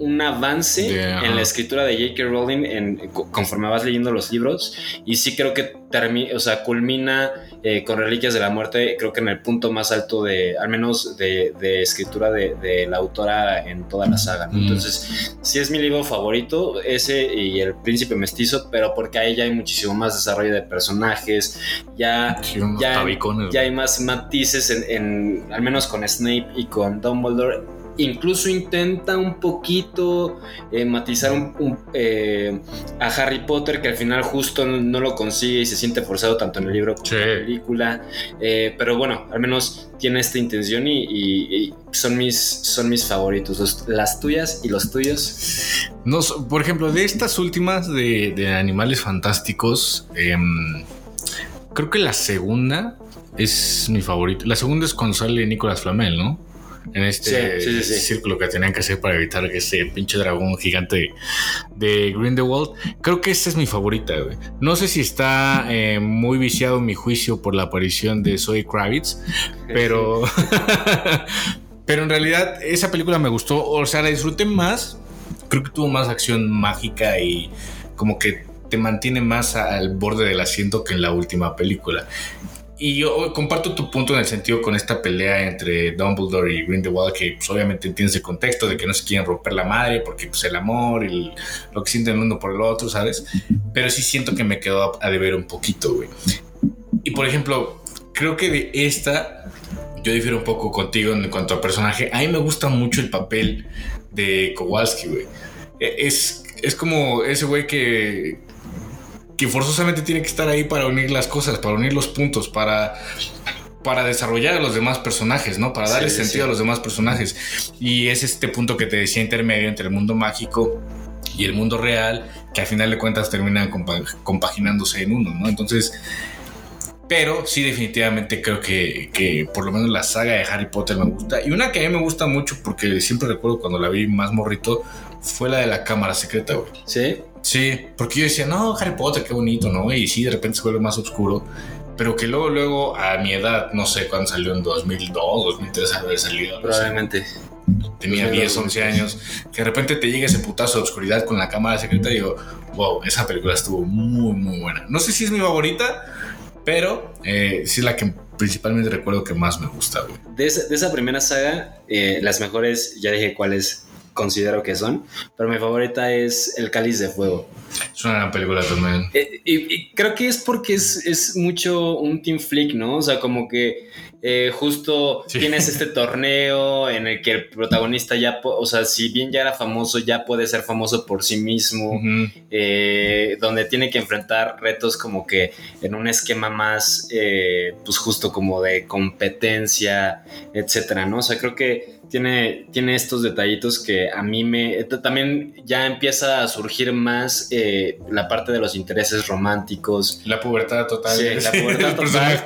[SPEAKER 2] un avance
[SPEAKER 1] Yeah,
[SPEAKER 2] en la escritura de J.K. Rowling en, co- conforme vas leyendo los libros. Y sí creo que termi- o sea, culmina eh, con Reliquias de la Muerte, creo que en el punto más alto de, al menos de, de escritura de, de la autora en toda la saga. ¿no?
[SPEAKER 1] Mm.
[SPEAKER 2] Entonces, sí es mi libro favorito, ese y El Príncipe Mestizo, pero porque ahí ya hay muchísimo más desarrollo de personajes, ya,
[SPEAKER 1] Sí,
[SPEAKER 2] ya, ya hay más matices, en, en- al menos con Snape y con Dumbledore. Incluso intenta un poquito eh, matizar un- un, eh, a Harry Potter, que al final justo no, no lo consigue y se siente forzado tanto en el libro como
[SPEAKER 1] Sí.
[SPEAKER 2] en la película. Eh, pero bueno, al menos tiene esta intención y, y- y son, mis, son mis favoritos, los- las tuyas y los tuyos.
[SPEAKER 1] No, por ejemplo, de estas últimas de, de animales fantásticos, em, creo que la segunda es mi favorito. La segunda es cuando sale Nicolas Flamel, ¿no? En este
[SPEAKER 2] Sí, sí, sí, sí.
[SPEAKER 1] círculo que tenían que hacer para evitar que ese pinche dragón gigante de Grindelwald. Creo que esta es mi favorita, güey. No sé si está eh, muy viciado mi juicio por la aparición de Zoe Kravitz, pero. pero en realidad, esa película me gustó. O sea, la disfruté más. Creo que tuvo más acción mágica y como que te mantiene más al borde del asiento que en la última película. Y yo comparto tu punto en el sentido con esta pelea entre Dumbledore y Grindelwald, que pues, obviamente entiendes el contexto de que no se quieren romper la madre porque pues, el amor el- lo que sienten el uno por el otro, ¿sabes? Pero sí siento que me quedó a, a deber un poquito, güey. Y por ejemplo, creo que de esta yo difiero un poco contigo en cuanto a personaje. A mí me gusta mucho el papel de Kowalski, güey. E- Es, es como ese güey que, que forzosamente tiene que estar ahí para unir las cosas, para unir los puntos, para, para desarrollar a los demás personajes, ¿no? Para darle
[SPEAKER 2] Sí,
[SPEAKER 1] sentido
[SPEAKER 2] sí.
[SPEAKER 1] a los demás personajes. Y es este punto que te decía intermedio entre el mundo mágico y el mundo real, que al final de cuentas terminan compa- compaginándose en uno, ¿no? Entonces, pero sí definitivamente creo que, que por lo menos la saga de Harry Potter me gusta. Y una que a mí me gusta mucho, porque siempre recuerdo cuando la vi más morrito, fue la de la cámara secreta, güey.
[SPEAKER 2] ¿Sí?
[SPEAKER 1] Sí, porque yo decía, no, Harry Potter, qué bonito, ¿no? Y sí, de repente se vuelve más oscuro. Pero que luego, luego, a mi edad, no sé cuándo salió, en 2002, 2003, haber salido. no sé,
[SPEAKER 2] Probablemente.
[SPEAKER 1] tenía 10, 11 años. Que de repente te llega ese putazo de oscuridad con la cámara secreta y digo, wow, esa película estuvo muy, muy buena. No sé si es mi favorita, pero eh, sí es la que principalmente recuerdo que más me gusta, güey.
[SPEAKER 2] De esa, de esa primera saga, eh, las mejores, ya dije cuáles considero que son, pero mi favorita es El Cáliz de Fuego.
[SPEAKER 1] Es una gran película también.
[SPEAKER 2] Eh, y, y creo que es porque es, es mucho un team flick, ¿no? O sea, como que eh, justo
[SPEAKER 1] Sí.
[SPEAKER 2] tienes este torneo en el que el protagonista ya, o sea, si bien ya era famoso, ya puede ser famoso por sí mismo, eh, donde tiene que enfrentar retos como que en un esquema más, pues justo como de competencia, etcétera, ¿no? O sea, creo que tiene, tiene estos detallitos que a mí me... También ya empieza a surgir más eh, la parte de los intereses románticos.
[SPEAKER 1] La pubertad total.
[SPEAKER 2] Sí, la pubertad total.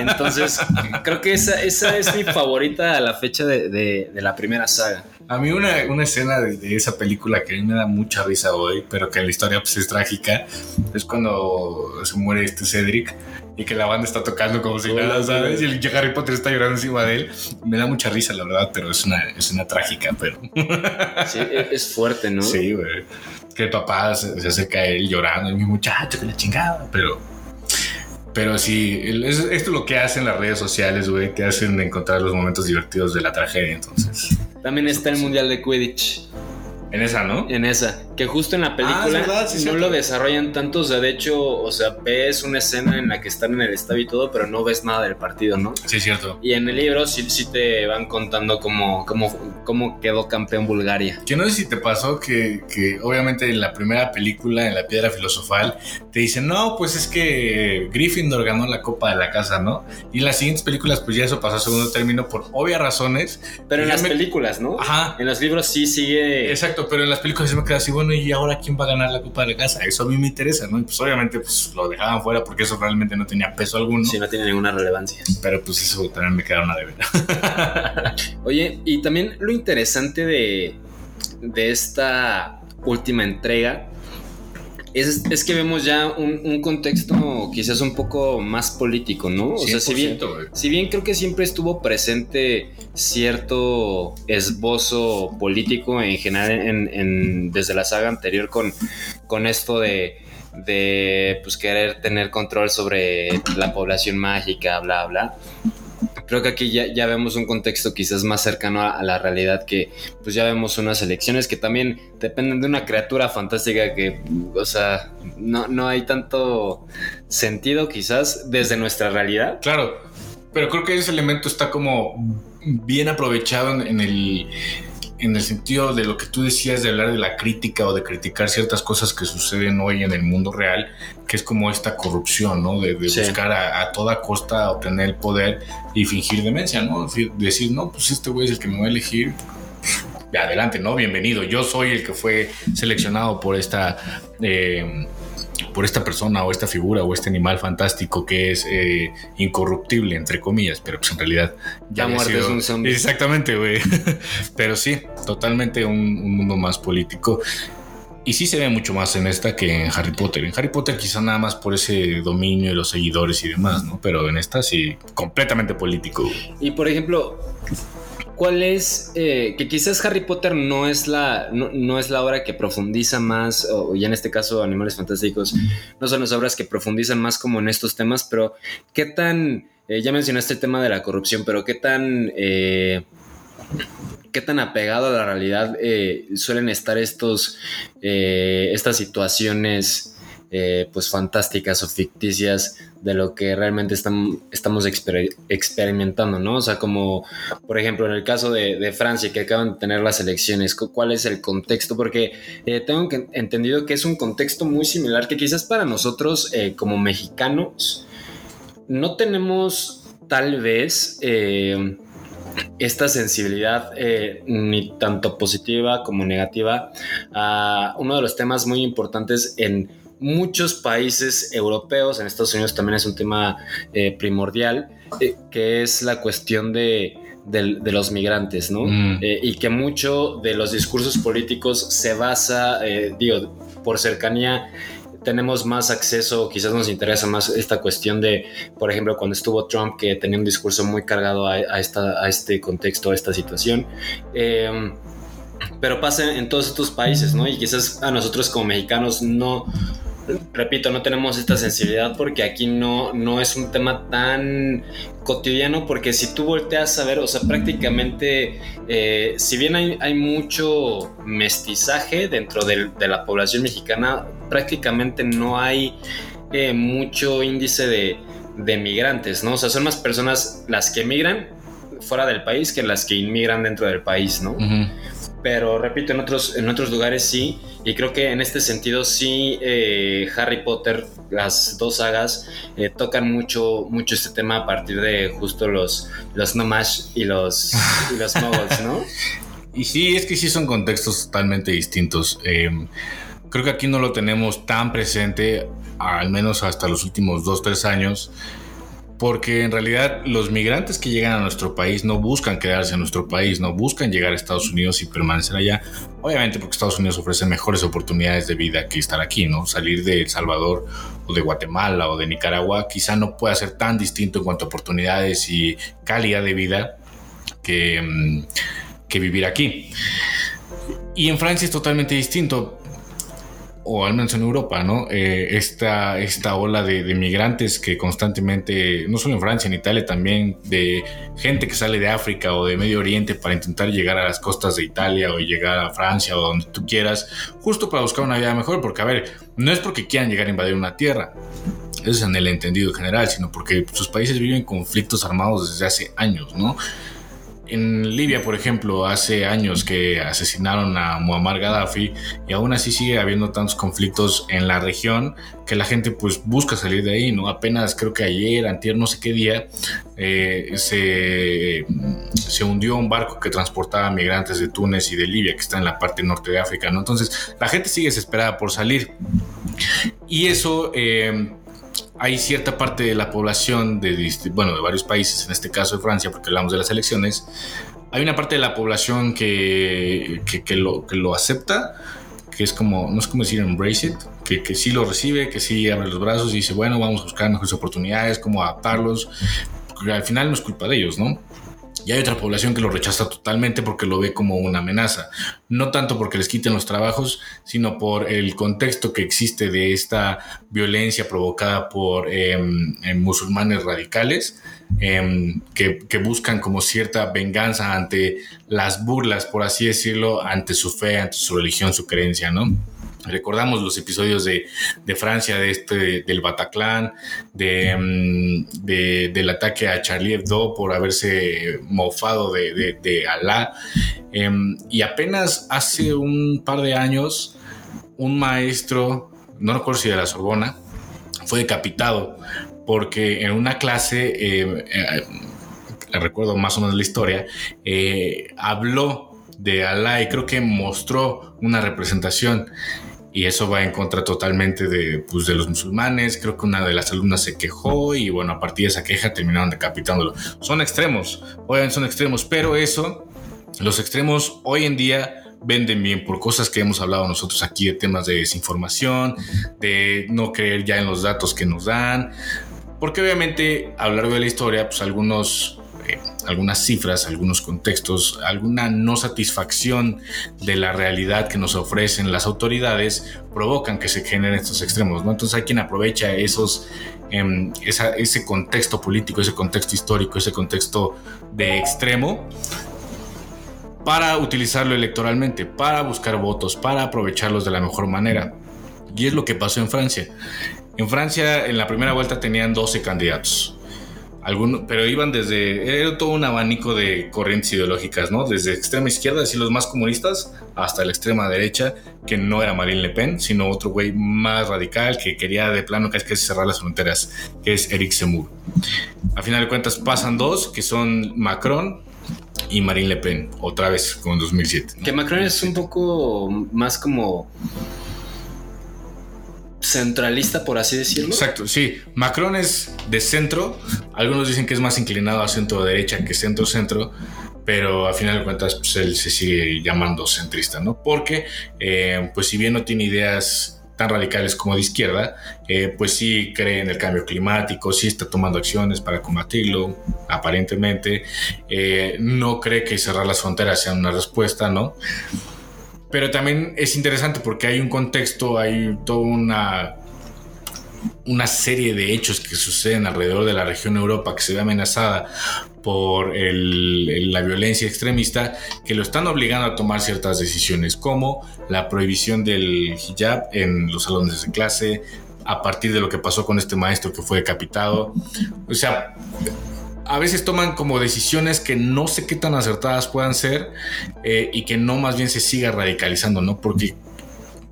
[SPEAKER 2] Entonces, creo que esa, esa es mi favorita a la fecha de, de- de la primera saga.
[SPEAKER 1] A mí una, una escena de, de esa película que a mí me da mucha risa hoy, pero que la historia pues, es trágica, es cuando se muere este Cedric y que la banda está tocando como si
[SPEAKER 2] Hola,
[SPEAKER 1] nada, ¿sabes? Y el Harry Potter está llorando encima de él. Me da mucha risa, la verdad, pero es una, es una trágica, pero...
[SPEAKER 2] Sí, e- es fuerte, ¿no?
[SPEAKER 1] Sí, güey. Que el papá se, se acerca a él llorando, y mi muchacho, que la chingada, pero... Pero sí, es- esto es lo que hacen las redes sociales, güey, te hacen encontrar los momentos divertidos de la tragedia, entonces...
[SPEAKER 2] También está el Mundial de Quidditch.
[SPEAKER 1] En esa, ¿no?
[SPEAKER 2] En esa, que justo en la
[SPEAKER 1] Ah,
[SPEAKER 2] película
[SPEAKER 1] es verdad, sí,
[SPEAKER 2] no lo desarrollan tanto, o sea, de hecho, o sea, ves una escena en la que están en el estadio y todo, pero no ves nada del partido, ¿no?
[SPEAKER 1] Sí, cierto.
[SPEAKER 2] Y en el libro sí, sí te van contando cómo, cómo, cómo quedó campeón Bulgaria.
[SPEAKER 1] Que no sé si te pasó que, que obviamente en la primera película, en la piedra filosofal, te dicen, no, pues es que Gryffindor ganó la copa de la casa, ¿no? Y en las siguientes películas, pues ya eso pasó a segundo término por obvias razones.
[SPEAKER 2] Pero en las
[SPEAKER 1] me-
[SPEAKER 2] películas, ¿no?
[SPEAKER 1] Ajá.
[SPEAKER 2] En los libros sí sigue...
[SPEAKER 1] Exacto, pero en las películas se me queda así, bueno, ¿y ahora quién va a ganar la copa de la casa? Eso a mí me interesa, ¿no? Y pues obviamente pues lo dejaban fuera porque eso realmente no tenía peso alguno.
[SPEAKER 2] Sí, no tiene ninguna relevancia.
[SPEAKER 1] Pero pues eso también me quedaron a deber.
[SPEAKER 2] Oye, y también lo interesante de, de esta última entrega es, es que vemos ya un, un contexto quizás un poco más político, ¿no? O sea, si bien,
[SPEAKER 1] 100%, güey.
[SPEAKER 2] si bien creo que siempre estuvo presente cierto esbozo político en general en, en- desde la saga anterior con, con esto de, de pues, querer tener control sobre la población mágica, bla, bla. Creo que aquí ya, ya vemos un contexto quizás más cercano a, la realidad que pues ya vemos unas elecciones que también dependen de una criatura fantástica que, o sea, no, no hay tanto sentido quizás desde nuestra realidad.
[SPEAKER 1] Claro, pero creo que ese elemento está como bien aprovechado en el en el sentido de lo que tú decías de hablar de la crítica o de criticar ciertas cosas que suceden hoy en el mundo real, que es como esta corrupción, ¿no? De, de
[SPEAKER 2] Sí.
[SPEAKER 1] buscar a, a toda costa obtener el poder y fingir demencia, ¿no? Decir, no, pues este güey es el que me va a elegir. De adelante, ¿no? Bienvenido. Yo soy el que fue seleccionado por esta eh, por esta persona o esta figura o este animal fantástico que es eh, incorruptible, entre comillas, pero pues en realidad
[SPEAKER 2] La
[SPEAKER 1] había
[SPEAKER 2] muerte es un zombie.
[SPEAKER 1] Exactamente, güey. pero sí, totalmente un, un mundo más político. Y sí se ve mucho más en esta que en Harry Potter. En Harry Potter quizá nada más por ese dominio de los seguidores y demás, ¿no? Pero en esta sí, completamente político.
[SPEAKER 2] Y por ejemplo, ¿cuál es? eh, que quizás Harry Potter no es la, no, no es la obra que profundiza más, o ya en este caso Animales Fantásticos, no son las obras que profundizan más como en estos temas, pero ¿qué tan, eh, ya mencionaste el tema de la corrupción, pero qué tan... eh, ¿Qué tan apegado a la realidad suelen estar estos, estas situaciones eh, pues fantásticas o ficticias de lo que realmente estam- estamos exper- experimentando, ¿no? O sea, como por ejemplo en el caso de, Francia que acaban de tener las elecciones, cu- ¿cuál es el contexto? Porque eh, tengo que- entendido que es un contexto muy similar que quizás para nosotros eh, como mexicanos no tenemos tal vez... esta sensibilidad ni tanto positiva como negativa a uno de los temas muy importantes en muchos países europeos, en Estados Unidos también es un tema eh, primordial, eh, que es la cuestión de, de los migrantes, ¿no?
[SPEAKER 1] Mm.
[SPEAKER 2] Eh, y que mucho de los discursos políticos se basa, digo, por cercanía tenemos más acceso, quizás nos interesa más esta cuestión de, por ejemplo, cuando estuvo Trump, que tenía un discurso muy cargado a, a esta, a este contexto, a esta situación. Eh, pero pasa en todos estos países, ¿no? Y quizás a nosotros como mexicanos no, repito, no tenemos esta sensibilidad porque aquí no, no es un tema tan cotidiano, porque si tú volteas a ver, o sea, prácticamente, eh, si bien hay, hay mucho mestizaje dentro de la población mexicana, prácticamente no hay eh, mucho índice de, de migrantes, ¿no? O sea, son más personas las que emigran fuera del país que las que inmigran dentro del país, ¿no? Pero repito, en otros, en otros lugares sí, y creo que en este sentido sí eh, Harry Potter, las dos sagas, eh, tocan mucho, mucho este tema a partir de justo los, los Nomash y los, y los ¿no?
[SPEAKER 1] Y sí, es que sí son contextos totalmente distintos. Eh, creo que aquí no lo tenemos tan presente, al menos hasta los últimos dos, tres años, porque en realidad los migrantes que llegan a nuestro país no buscan quedarse en nuestro país, no buscan llegar a Estados Unidos y permanecer allá, obviamente porque Estados Unidos ofrece mejores oportunidades de vida que estar aquí, ¿no? Salir de El Salvador o de Guatemala o de Nicaragua quizá no pueda ser tan distinto en cuanto a oportunidades y calidad de vida que, mm, que vivir aquí. Y en Francia es totalmente distinto o al menos en Europa, ¿no? Eh, esta, esta ola de, de, migrantes que constantemente, no solo en Francia, en Italia también, de gente que sale de África o de Medio Oriente para intentar llegar a las costas de Italia o llegar a Francia o donde tú quieras, justo para buscar una vida mejor, porque a ver, no es porque quieran llegar a invadir una tierra, eso es en el entendido general, sino porque sus países viven conflictos armados desde hace años, ¿no? En Libia, por ejemplo, hace años que asesinaron a Muammar Gaddafi y aún así sigue habiendo tantos conflictos en la región que la gente pues busca salir de ahí, ¿no? Apenas creo que ayer, antier, no sé qué día, eh, se, se hundió un barco que transportaba migrantes de Túnez y de Libia, que está en la parte norte de África, ¿no? Entonces la gente sigue desesperada por salir. Y eso... Eh, hay cierta parte de la población de, bueno, de varios países, en este caso de Francia, porque hablamos de las elecciones, hay una parte de la población que, que, que, lo, que lo acepta, que es como, no es como decir embrace it, que, que sí lo recibe, que sí abre los brazos y dice, bueno, vamos a buscar mejores oportunidades, cómo adaptarlos, porque al final no es culpa de ellos, ¿no? Y hay otra población que lo rechaza totalmente porque lo ve como una amenaza. No tanto porque les quiten los trabajos, sino por el contexto que existe de esta violencia provocada por eh, musulmanes radicales eh, que, que, buscan como cierta venganza ante las burlas, por así decirlo, ante su fe, ante su religión, su creencia, ¿no? Recordamos los episodios de, de Francia, de este, del Bataclan, mm, de, del ataque a Charlie Hebdo por haberse mofado de, de, Alá. Eh, y apenas hace un par de años, un maestro, no recuerdo si de la Sorbona, fue decapitado porque en una clase, eh, eh, recuerdo más o menos la historia, eh, habló de Alá y creo que mostró una representación y eso va en contra totalmente de, pues, de los musulmanes. Creo que una de las alumnas se quejó y bueno, a partir de esa queja terminaron decapitándolo. Son extremos, obviamente son extremos, pero eso, los extremos hoy en día venden bien por cosas que hemos hablado nosotros aquí de temas de desinformación, de no creer ya en los datos que nos dan, porque obviamente a lo largo de la historia, pues algunos algunas cifras, algunos contextos, alguna no satisfacción de la realidad que nos ofrecen las autoridades provocan que se generen estos extremos, ¿no? Entonces hay quien aprovecha esos, eh, esa, ese contexto político, ese contexto histórico, ese contexto de extremo para utilizarlo electoralmente, para buscar votos, para aprovecharlos de la mejor manera. Y es lo que pasó en Francia. En Francia, en la primera vuelta tenían 12 candidatos. Pero iban desde, era todo un abanico de corrientes ideológicas, ¿no? Desde extrema izquierda, así los más comunistas, hasta la extrema derecha, que no era Marine Le Pen, sino otro güey más radical que quería de plano casi que cerrar las fronteras, que es Eric Zemmour. A final de cuentas pasan dos, que son Macron y Marine Le Pen, otra vez como en 2007.
[SPEAKER 2] ¿no? Que Macron es un poco más como centralista, por así decirlo.
[SPEAKER 1] Exacto, sí. Macron es de centro. Algunos dicen que es más inclinado a centro derecha que centro centro, pero a final de cuentas pues, él se sigue llamando centrista, ¿no? Porque, eh, pues si bien no tiene ideas tan radicales como de izquierda, eh, pues sí cree en el cambio climático, sí está tomando acciones para combatirlo, aparentemente. Eh, no cree que cerrar las fronteras sea una respuesta, ¿no? Pero también es interesante porque hay un contexto, hay toda una, una serie de hechos que suceden alrededor de la región Europa que se ve amenazada por la violencia extremista que lo están obligando a tomar ciertas decisiones como la prohibición del hijab en los salones de clase a partir de lo que pasó con este maestro que fue decapitado. O sea, a veces toman como decisiones que no sé qué tan acertadas puedan ser eh, y que no más bien se siga radicalizando, ¿no? Porque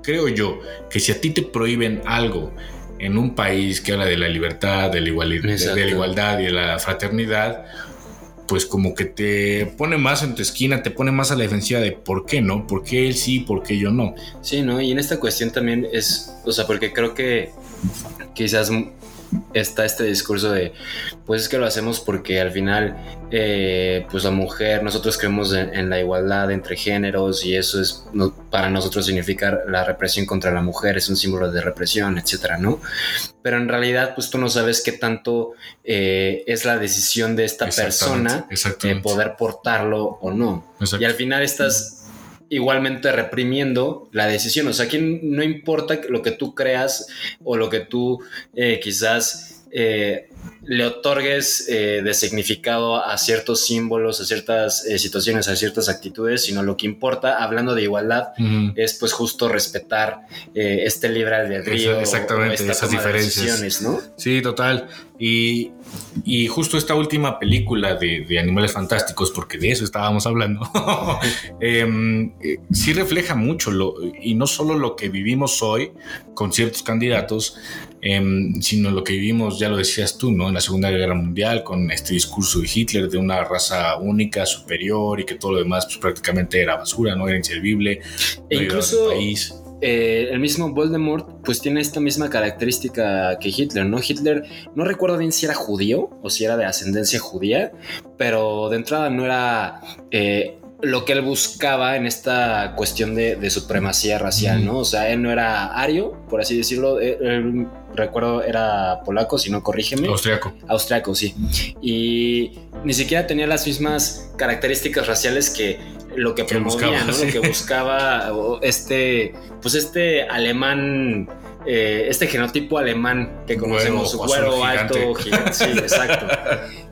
[SPEAKER 1] creo yo que si a ti te prohíben algo en un país que habla de la libertad, de la, iguali- de- de la igualdad y de la fraternidad, pues como que te pone más en tu esquina, te pone más a la defensiva de por qué no, por qué él sí, por qué yo no.
[SPEAKER 2] Sí, ¿no? Y en esta cuestión también es, o sea, porque creo que quizás está este discurso de, pues es que lo hacemos porque al final, eh, pues la mujer, nosotros creemos en, en la igualdad entre géneros y eso es, no- para nosotros significa la represión contra la mujer, es un símbolo de represión, etcétera, ¿no? Pero en realidad, pues tú no sabes qué tanto eh, es la decisión de esta
[SPEAKER 1] Exactamente,
[SPEAKER 2] persona de
[SPEAKER 1] exactamente.
[SPEAKER 2] poder portarlo o no.
[SPEAKER 1] Exacto.
[SPEAKER 2] Y al final estás igualmente reprimiendo la decisión. O sea, aquí no importa lo que tú creas o lo que tú eh, quizás eh, le otorgues eh, de significado a ciertos símbolos, a ciertas eh, situaciones, a ciertas actitudes, sino lo que importa, hablando de igualdad, es pues justo respetar eh, este libre albedrío.
[SPEAKER 1] Exactamente,
[SPEAKER 2] esta
[SPEAKER 1] esas diferencias. Sí, total. Y, y justo esta última película de, de Animales Fantásticos, porque de eso estábamos hablando, em, eh, sí refleja mucho, lo, y no solo lo que vivimos hoy con ciertos candidatos, em, sino lo que vivimos, ya lo decías tú, ¿no? En la Segunda Guerra Mundial, con este discurso de Hitler de una raza única, superior, y que todo lo demás pues, prácticamente era basura, no era inservible.
[SPEAKER 2] E
[SPEAKER 1] no
[SPEAKER 2] incluso-
[SPEAKER 1] país.
[SPEAKER 2] eh, el mismo Voldemort pues tiene esta misma característica que Hitler, ¿no? Hitler no recuerdo bien si era judío o si era de ascendencia judía, pero de entrada no era eh, lo que él buscaba en esta cuestión de, de supremacía racial, ¿no? O sea, él no era ario, por así decirlo, él- él, recuerdo era polaco, si no corrígeme.
[SPEAKER 1] Austriaco.
[SPEAKER 2] Austriaco, sí. Y ni siquiera tenía las mismas características raciales que lo que promovía,
[SPEAKER 1] buscaba,
[SPEAKER 2] ¿no?
[SPEAKER 1] sí.
[SPEAKER 2] Lo que buscaba este, pues este alemán, eh, este genotipo alemán que conocemos, güero,
[SPEAKER 1] azul,
[SPEAKER 2] alto,
[SPEAKER 1] gigante.
[SPEAKER 2] Sí, exacto.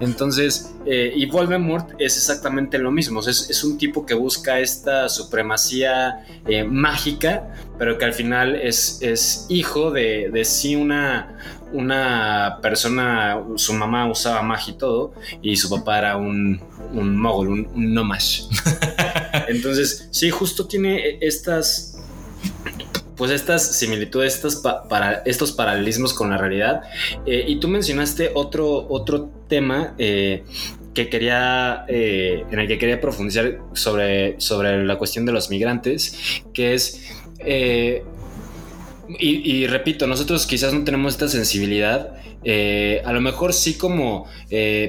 [SPEAKER 2] Entonces, eh, y Voldemort es exactamente lo mismo. Es, es un tipo que busca esta supremacía eh, mágica, pero que al final es, es hijo de, de sí una, una persona, su mamá usaba magia y todo, y su papá era un, un mogul, un, un nomash. Entonces, sí, justo tiene estas pues estas similitudes, estas pa- para, estos paralelismos con la realidad. Eh, y tú mencionaste otro, otro tema eh, que quería, eh, en el que quería profundizar sobre, sobre la cuestión de los migrantes, que es... eh, y, repito, nosotros quizás no tenemos esta sensibilidad. a lo mejor sí como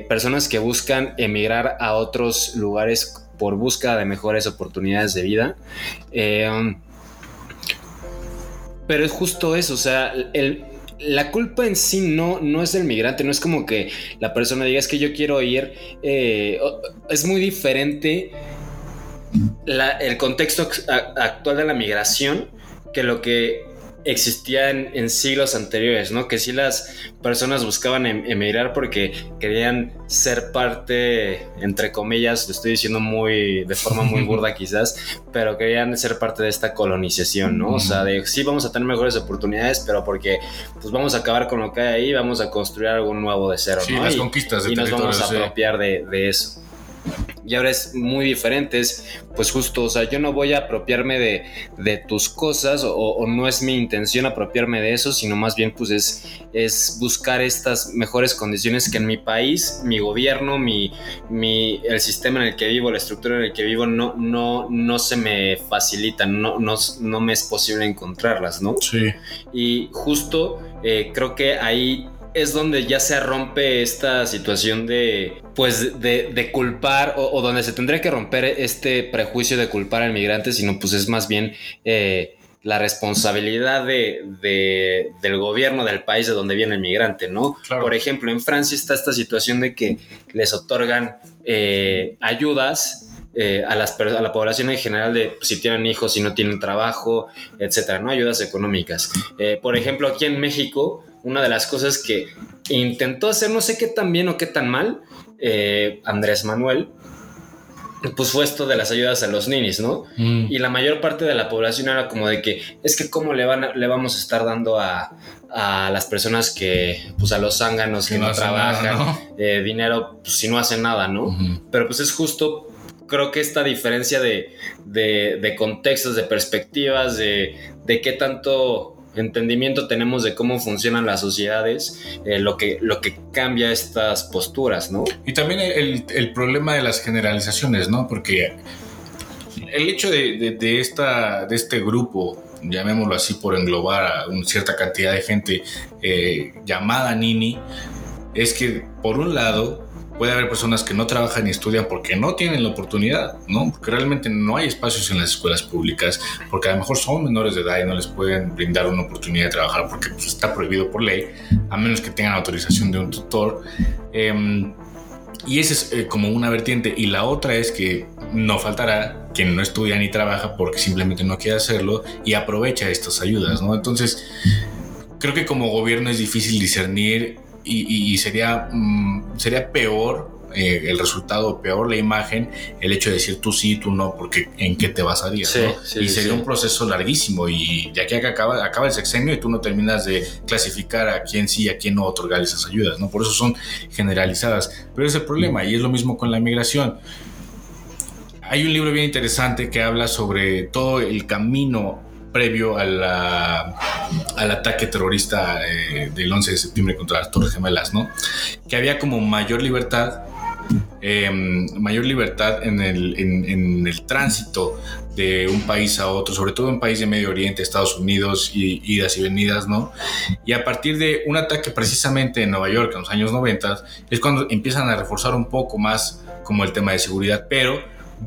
[SPEAKER 2] personas que buscan emigrar a otros lugares por búsqueda de mejores oportunidades de vida. Pero es justo eso, o sea, el, la culpa en sí no, no es del migrante, no es como que la persona diga es que yo quiero ir, eh, es muy diferente la- el contexto actual de la migración que lo que existía en, siglos anteriores, ¿no? Que sí las personas buscaban em- emigrar porque querían ser parte, entre comillas, lo estoy diciendo muy, de forma muy burda quizás, pero querían ser parte de esta colonización, ¿no? O sea, de sí vamos a tener mejores oportunidades, pero porque pues vamos a acabar con lo que hay ahí, vamos a construir algo nuevo de cero,
[SPEAKER 1] Sí,
[SPEAKER 2] ¿no?
[SPEAKER 1] las
[SPEAKER 2] Y-
[SPEAKER 1] conquistas de
[SPEAKER 2] y nos vamos a
[SPEAKER 1] sí.
[SPEAKER 2] apropiar de, de eso. Y ahora es muy diferente, es pues justo, o sea, yo no voy a apropiarme de, de tus cosas o, o no es mi intención apropiarme de eso, sino más bien pues es, es buscar estas mejores condiciones que en mi país, mi gobierno, mi, mi, el sistema en el que vivo, la estructura en el que vivo no, no, no se me facilitan, no, no, no me es posible encontrarlas, ¿no?
[SPEAKER 1] Sí.
[SPEAKER 2] Y justo eh, creo que ahí es donde ya se rompe esta situación de, pues, de, de culpar o, o donde se tendría que romper este prejuicio de culpar al migrante, sino pues es más bien eh, la responsabilidad de, de- del gobierno del país de donde viene el migrante, ¿no?
[SPEAKER 1] Claro.
[SPEAKER 2] Por ejemplo, en Francia está esta situación de que les otorgan eh, ayudas eh, a, las, a la población en general de si tienen hijos, si no tienen trabajo, etcétera, ¿no? Ayudas económicas. Eh, por ejemplo, aquí en México, una de las cosas que intentó hacer, no sé qué tan bien o qué tan mal, eh, Andrés Manuel, pues fue esto de las ayudas a los ninis, ¿no?
[SPEAKER 1] Mm.
[SPEAKER 2] Y la mayor parte de la población era como de que es que cómo le, van a- le vamos a estar dando a, a las personas que, pues a los zánganos que,
[SPEAKER 1] Que no
[SPEAKER 2] no, trabajan,
[SPEAKER 1] nada, ¿no?
[SPEAKER 2] eh, dinero, pues, si no hacen nada, ¿no?
[SPEAKER 1] Ujú.
[SPEAKER 2] Pero pues es justo, creo que esta diferencia de, de- contextos, de perspectivas, de, de qué tanto entendimiento tenemos de cómo funcionan las sociedades, eh, lo, que, lo que cambia estas posturas, ¿no?
[SPEAKER 1] Y también el, el problema de las generalizaciones, ¿no? Porque el hecho de esta, de este grupo, llamémoslo así por englobar a una cierta cantidad de gente eh, llamada Nini, es que por un lado puede haber personas que no trabajan ni estudian porque no tienen la oportunidad, ¿no? Porque realmente no hay espacios en las escuelas públicas, porque a lo mejor son menores de edad y no les pueden brindar una oportunidad de trabajar porque pues, está prohibido por ley, a menos que tengan autorización de un tutor. Em, y esa es eh, como una vertiente. Y la otra es que no faltará quien no estudia ni trabaja porque simplemente no quiere hacerlo y aprovecha estas ayudas, ¿no? Entonces, creo que como gobierno es difícil discernir y, sería, mm, sería peor eh, el resultado, peor la imagen, el hecho de decir tú sí, tú no, porque en qué te basarías,
[SPEAKER 2] Sí,
[SPEAKER 1] ¿no?
[SPEAKER 2] sí,
[SPEAKER 1] y sería
[SPEAKER 2] sí.
[SPEAKER 1] un proceso larguísimo y de aquí a que acaba, acaba el sexenio y tú no terminas de clasificar a quién sí y a quién no otorgar esas ayudas, ¿no? Por eso son generalizadas. Pero es el problema y es lo mismo con la migración. Hay un libro bien interesante que habla sobre todo el camino previo a la- al ataque terrorista eh, del 11 de septiembre contra las Torres Gemelas, ¿no? Que había como mayor libertad, eh, mayor libertad en el, en- en el tránsito de un país a otro, sobre todo un país de Medio Oriente, Estados Unidos, y idas y venidas, ¿no? Y a partir de un ataque precisamente en Nueva York en los años 90, es cuando empiezan a reforzar un poco más como el tema de seguridad, pero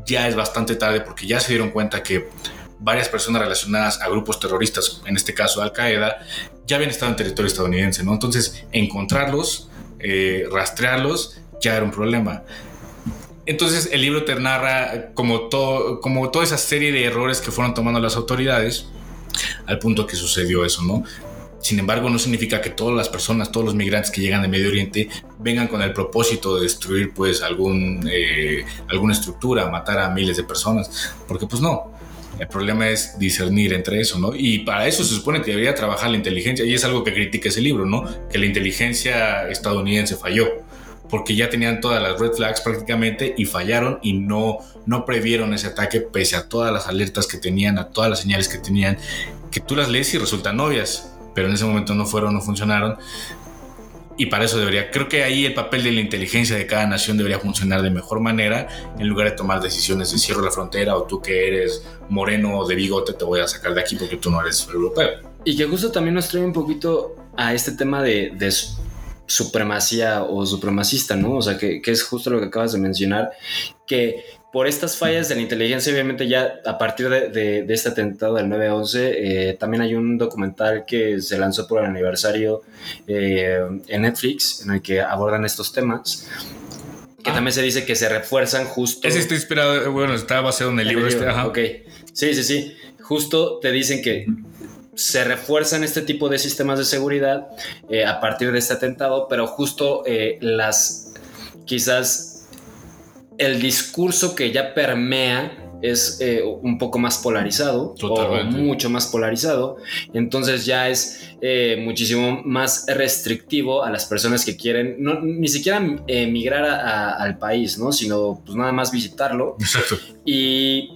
[SPEAKER 1] ya es bastante tarde porque ya se dieron cuenta que varias personas relacionadas a grupos terroristas, en este caso Al Qaeda, ya habían estado en territorio estadounidense, ¿no? Entonces, encontrarlos, eh, rastrearlos, ya era un problema. Entonces, el libro te narra como, todo, como toda esa serie de errores que fueron tomando las autoridades al punto que sucedió eso, ¿no? Sin embargo, no significa que todas las personas, todos los migrantes que llegan de Medio Oriente vengan con el propósito de destruir pues algún, eh, alguna estructura, matar a miles de personas, porque pues no. El problema es discernir entre eso, ¿no? Y para eso se supone que debería trabajar la inteligencia, y es algo que critica ese libro, ¿no? Que la inteligencia estadounidense falló, porque ya tenían todas las red flags prácticamente y fallaron y no, no previeron ese ataque pese a todas las alertas que tenían, a todas las señales que tenían, que tú las lees y resultan obvias, pero en ese momento no fueron, no funcionaron. Y para eso debería, creo que ahí el papel de la inteligencia de cada nación debería funcionar de mejor manera en lugar de tomar decisiones de cierro la frontera o tú que eres moreno o de bigote te voy a sacar de aquí porque tú no eres europeo.
[SPEAKER 2] Y que justo también nos trae un poquito a este tema de, de su- supremacía o supremacista, ¿no? O sea, que, que es justo lo que acabas de mencionar, que por estas fallas de la inteligencia, obviamente ya a partir de, de- de este atentado del 9-11, eh, también hay un documental que se lanzó por el aniversario eh, en Netflix, en el que abordan estos temas, que
[SPEAKER 1] Ah.
[SPEAKER 2] también se dice que se refuerzan justo...
[SPEAKER 1] Ese está inspirado, bueno, está basado en el libro este, ajá.
[SPEAKER 2] Ok. Sí, sí, sí. Justo te dicen que se refuerzan este tipo de sistemas de seguridad eh, a partir de este atentado, pero justo eh, las quizás el discurso que ya permea es eh, un poco más polarizado o mucho más polarizado. Entonces ya es eh, muchísimo más restrictivo a las personas que quieren no, ni siquiera eh, migrar a- a- al país no sino pues nada más visitarlo.
[SPEAKER 1] Exacto.
[SPEAKER 2] y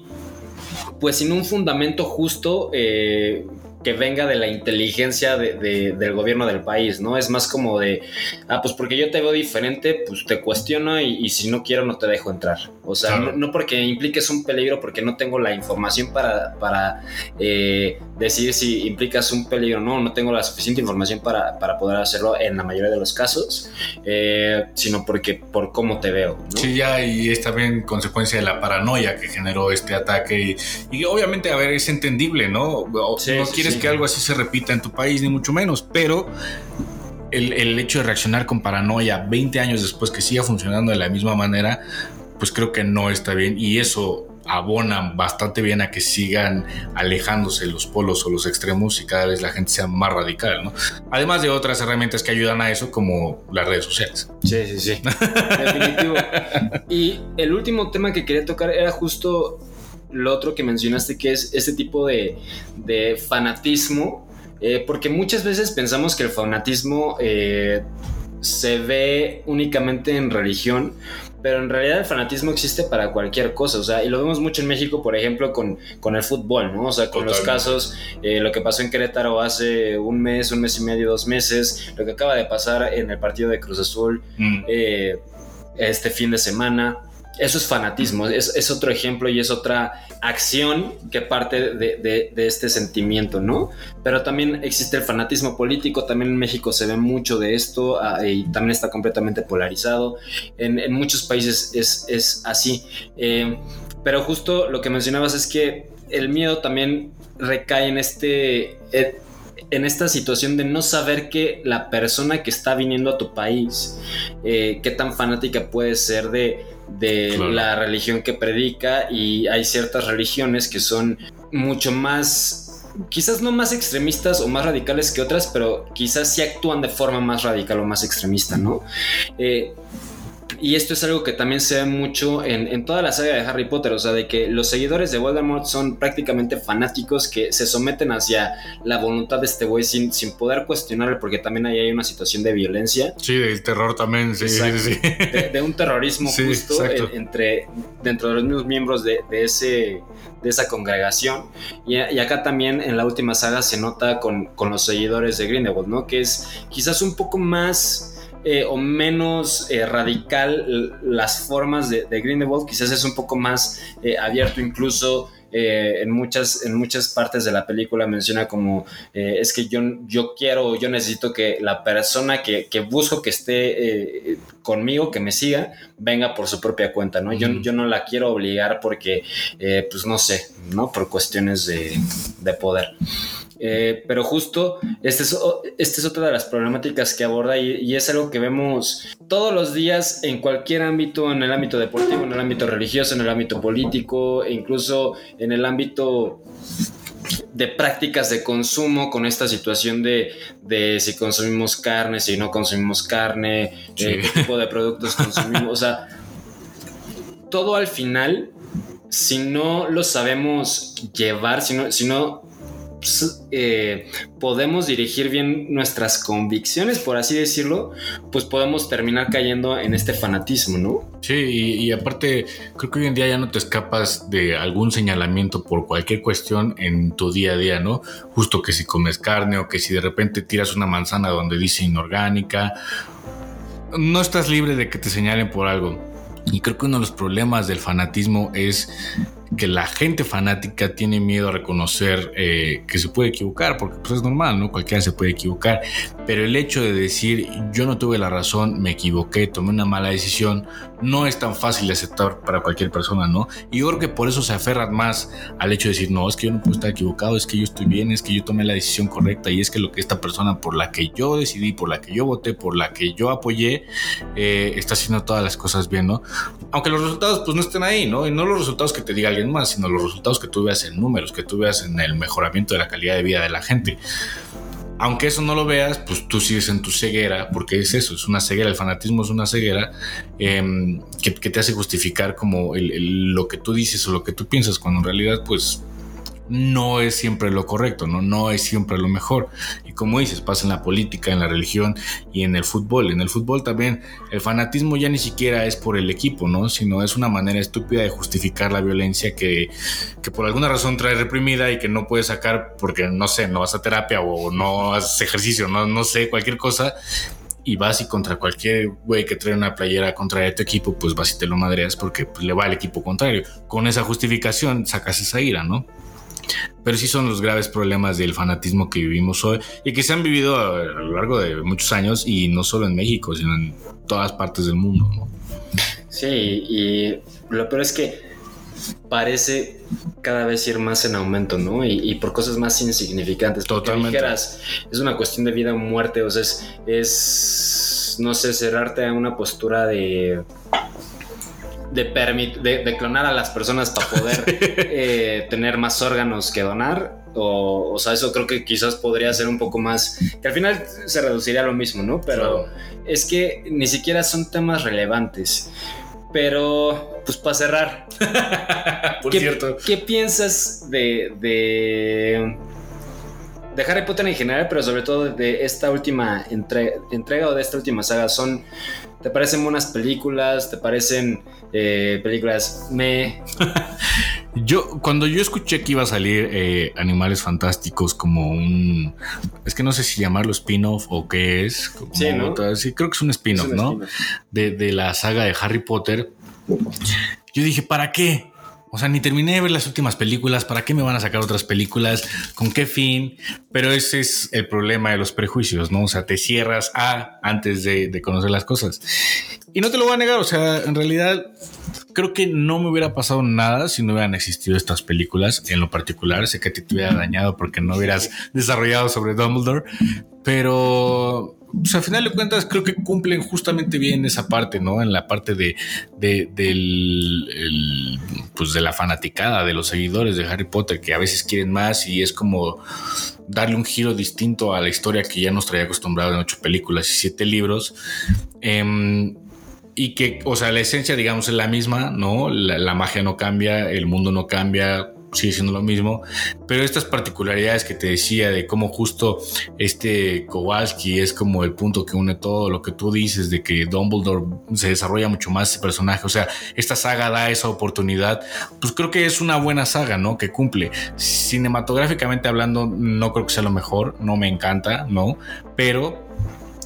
[SPEAKER 2] pues sin un fundamento justo eh, que venga de la inteligencia de- de- del gobierno del país, ¿no? Es más como de, ah, pues porque yo te veo diferente, pues te cuestiono y, y si no quiero no te dejo entrar. O sea,
[SPEAKER 1] Claro.
[SPEAKER 2] no, no porque impliques un peligro, porque no tengo la información para, para eh, decidir si implicas un peligro o no, no tengo la suficiente información para, para poder hacerlo en la mayoría de los casos, eh, sino porque por cómo te veo, ¿no?
[SPEAKER 1] Sí, ya, y es también consecuencia de la paranoia que generó este ataque. Y, y obviamente, a ver, es entendible, ¿no?
[SPEAKER 2] Sí,
[SPEAKER 1] no
[SPEAKER 2] sí,
[SPEAKER 1] quieres que algo así se repita en tu país, ni mucho menos, pero el, el hecho de reaccionar con paranoia 20 años después que siga funcionando de la misma manera, pues creo que no está bien. Y eso abona bastante bien a que sigan alejándose los polos o los extremos y cada vez la gente sea más radical, ¿no? Además de otras herramientas que ayudan a eso, como las redes sociales.
[SPEAKER 2] Sí, sí, sí. Definitivo. Y el último tema que quería tocar era justo lo otro que mencionaste, que es este tipo de, de fanatismo. eh, porque muchas veces pensamos que el fanatismo eh, se ve únicamente en religión, pero en realidad el fanatismo existe para cualquier cosa, o sea, y lo vemos mucho en México, por ejemplo, con, con el fútbol, ¿no? O sea, con los casos, eh, lo que pasó en Querétaro hace un mes, un mes y medio, dos meses, lo que acaba de pasar en el partido de Cruz Azul
[SPEAKER 1] Mm.
[SPEAKER 2] eh, este fin de semana. Eso es fanatismo, es, es otro ejemplo y es otra acción que parte de, de- este sentimiento, ¿no? Pero también existe el fanatismo político, también en México se ve mucho de esto ah, y también está completamente polarizado. En, en muchos países es, es así. Eh, pero justo lo que mencionabas es que el miedo también recae en este... eh, en esta situación de no saber que la persona que está viniendo a tu país, eh, qué tan fanática puede ser de, de
[SPEAKER 1] Claro.
[SPEAKER 2] la religión que predica y hay ciertas religiones que son mucho más, quizás no más extremistas o más radicales que otras, pero quizás sí actúan de forma más radical o más extremista, ¿no? Eh, y esto es algo que también se ve mucho en, en toda la saga de Harry Potter, o sea, de que los seguidores de Voldemort son prácticamente fanáticos que se someten hacia la voluntad de este güey sin, sin poder cuestionarle, porque también ahí hay una situación de violencia,
[SPEAKER 1] Sí, del terror también, sí, sí,
[SPEAKER 2] Exacto.
[SPEAKER 1] sí.
[SPEAKER 2] de, de un terrorismo
[SPEAKER 1] Sí,
[SPEAKER 2] justo en- entre, dentro de los mismos miembros de, de ese, de esa congregación. Y, y acá también en la última saga se nota con, con los seguidores de Grindelwald, ¿no? Que es quizás un poco más eh, o menos eh, radical las formas de, de Grindelwald, quizás es un poco más eh, abierto incluso. en, muchas, en muchas partes de la película menciona como es que yo, yo quiero, yo necesito que la persona que, que busco que esté conmigo, que me siga, venga por su propia cuenta, ¿no? Yo, yo no la quiero obligar porque, pues no sé, ¿no? Por cuestiones de, de poder. Eh, pero justo, esta es, esta es otra de las problemáticas que aborda y, y es algo que vemos todos los días en cualquier ámbito, en el ámbito deportivo, en el ámbito religioso, en el ámbito político, e incluso en el ámbito de prácticas de consumo con esta situación de, de si consumimos carne, si no consumimos carne,
[SPEAKER 1] Sí.
[SPEAKER 2] eh, qué tipo de productos consumimos. O sea, todo al final, si no lo sabemos llevar, si no, si no s- eh, podemos dirigir bien nuestras convicciones, por así decirlo, pues podemos terminar cayendo en este fanatismo, ¿no?
[SPEAKER 1] Sí, y, y aparte, creo que hoy en día ya no te escapas de algún señalamiento por cualquier cuestión en tu día a día, ¿no? Justo que si comes carne o que si de repente tiras una manzana donde dice inorgánica, no estás libre de que te señalen por algo. Y creo que uno de los problemas del fanatismo es que la gente fanática tiene miedo a reconocer eh, que se puede equivocar, porque pues es normal, ¿no? Cualquiera se puede equivocar. Pero el hecho de decir yo no tuve la razón, me equivoqué, tomé una mala decisión, no es tan fácil de aceptar para cualquier persona, ¿no? Y yo creo que por eso se aferran más al hecho de decir, no, es que yo no puedo estar equivocado, es que yo estoy bien, es que yo tomé la decisión correcta y es que lo que esta persona por la que yo decidí, por la que yo voté, por la que yo apoyé, eh, está haciendo todas las cosas bien, ¿no? Aunque los resultados pues no estén ahí, ¿no? Y no los resultados que te diga más, sino los resultados que tú veas en números, que tú veas en el mejoramiento de la calidad de vida de la gente. Aunque eso no lo veas, pues tú sigues en tu ceguera, porque es eso, es una ceguera, el fanatismo es una ceguera eh, que, te hace justificar como lo que tú dices o lo que tú piensas, cuando en realidad pues no es siempre lo correcto, ¿no? No es siempre lo mejor. Y como dices, pasa en la política, en la religión y en el fútbol. En el fútbol también el fanatismo ya ni siquiera es por el equipo, ¿no? Sino es una manera estúpida de justificar la violencia que, que por alguna razón trae reprimida y que no puedes sacar porque, no sé, no vas a terapia o no haces ejercicio, no, no sé, cualquier cosa. Y vas y contra cualquier güey que trae una playera contra tu equipo, pues vas y te lo madreas porque pues, le va al equipo contrario. Con esa justificación sacas esa ira, ¿no? Pero sí son los graves problemas del fanatismo que vivimos hoy y que se han vivido a, lo largo de muchos años y no solo en México, sino en todas partes del mundo. ¿no?
[SPEAKER 2] Sí, y lo peor es que parece cada vez ir más en aumento, ¿no? Y, y por cosas más insignificantes.
[SPEAKER 1] Totalmente.
[SPEAKER 2] dijeras, es una cuestión de vida o muerte, o sea, es, es, no sé, cerrarte a una postura de de, permit- de, de clonar a las personas para poder eh, tener más órganos que donar. O, o sea, eso creo que quizás podría ser un poco más. Que al final se reduciría a lo mismo, ¿no? Pero es que ni siquiera son temas relevantes. Pero, pues para cerrar,
[SPEAKER 1] Por
[SPEAKER 2] ¿qué,
[SPEAKER 1] cierto.
[SPEAKER 2] ¿qué piensas de, de, de Harry Potter en general, pero sobre todo de esta última entre- entrega o de esta última saga? Son, ¿Te parecen buenas películas? ¿Te parecen eh, películas me?
[SPEAKER 1] Yo, cuando yo escuché que iba a salir eh, Animales Fantásticos como un. Es que no sé si llamarlo spin-off o qué es. como
[SPEAKER 2] Sí, ¿no?
[SPEAKER 1] otra- sí, creo que es un spin-off, ¿no? de la saga de Harry Potter. Yo dije, ¿para qué? O sea, ni terminé de ver las últimas películas. ¿Para qué me van a sacar otras películas? ¿Con qué fin? Pero ese es el problema de los prejuicios, ¿no? O sea, te cierras a antes de, de conocer las cosas. Y no te lo voy a negar. O sea, en realidad creo que no me hubiera pasado nada si no hubieran existido estas películas en lo particular. Sé que te hubiera dañado porque no hubieras desarrollado sobre Dumbledore, pero pues, al final de cuentas creo que cumplen justamente bien esa parte, ¿no? En la parte de, de- del, el, pues de la fanaticada, de los seguidores de Harry Potter, que a veces quieren más y es como darle un giro distinto a la historia que ya nos traía acostumbrado en ocho películas y siete libros. Em, y que, o sea, la esencia, digamos, es la misma, ¿no? La magia no cambia, el mundo no cambia, sigue siendo lo mismo, pero estas particularidades que te decía de cómo justo este Kowalski es como el punto que une todo lo que tú dices de que Dumbledore se desarrolla mucho más ese personaje, o sea, esta saga da esa oportunidad, pues creo que es una buena saga, ¿no? Que cumple. Cinematográficamente hablando, no creo que sea lo mejor, no me encanta, ¿no? Pero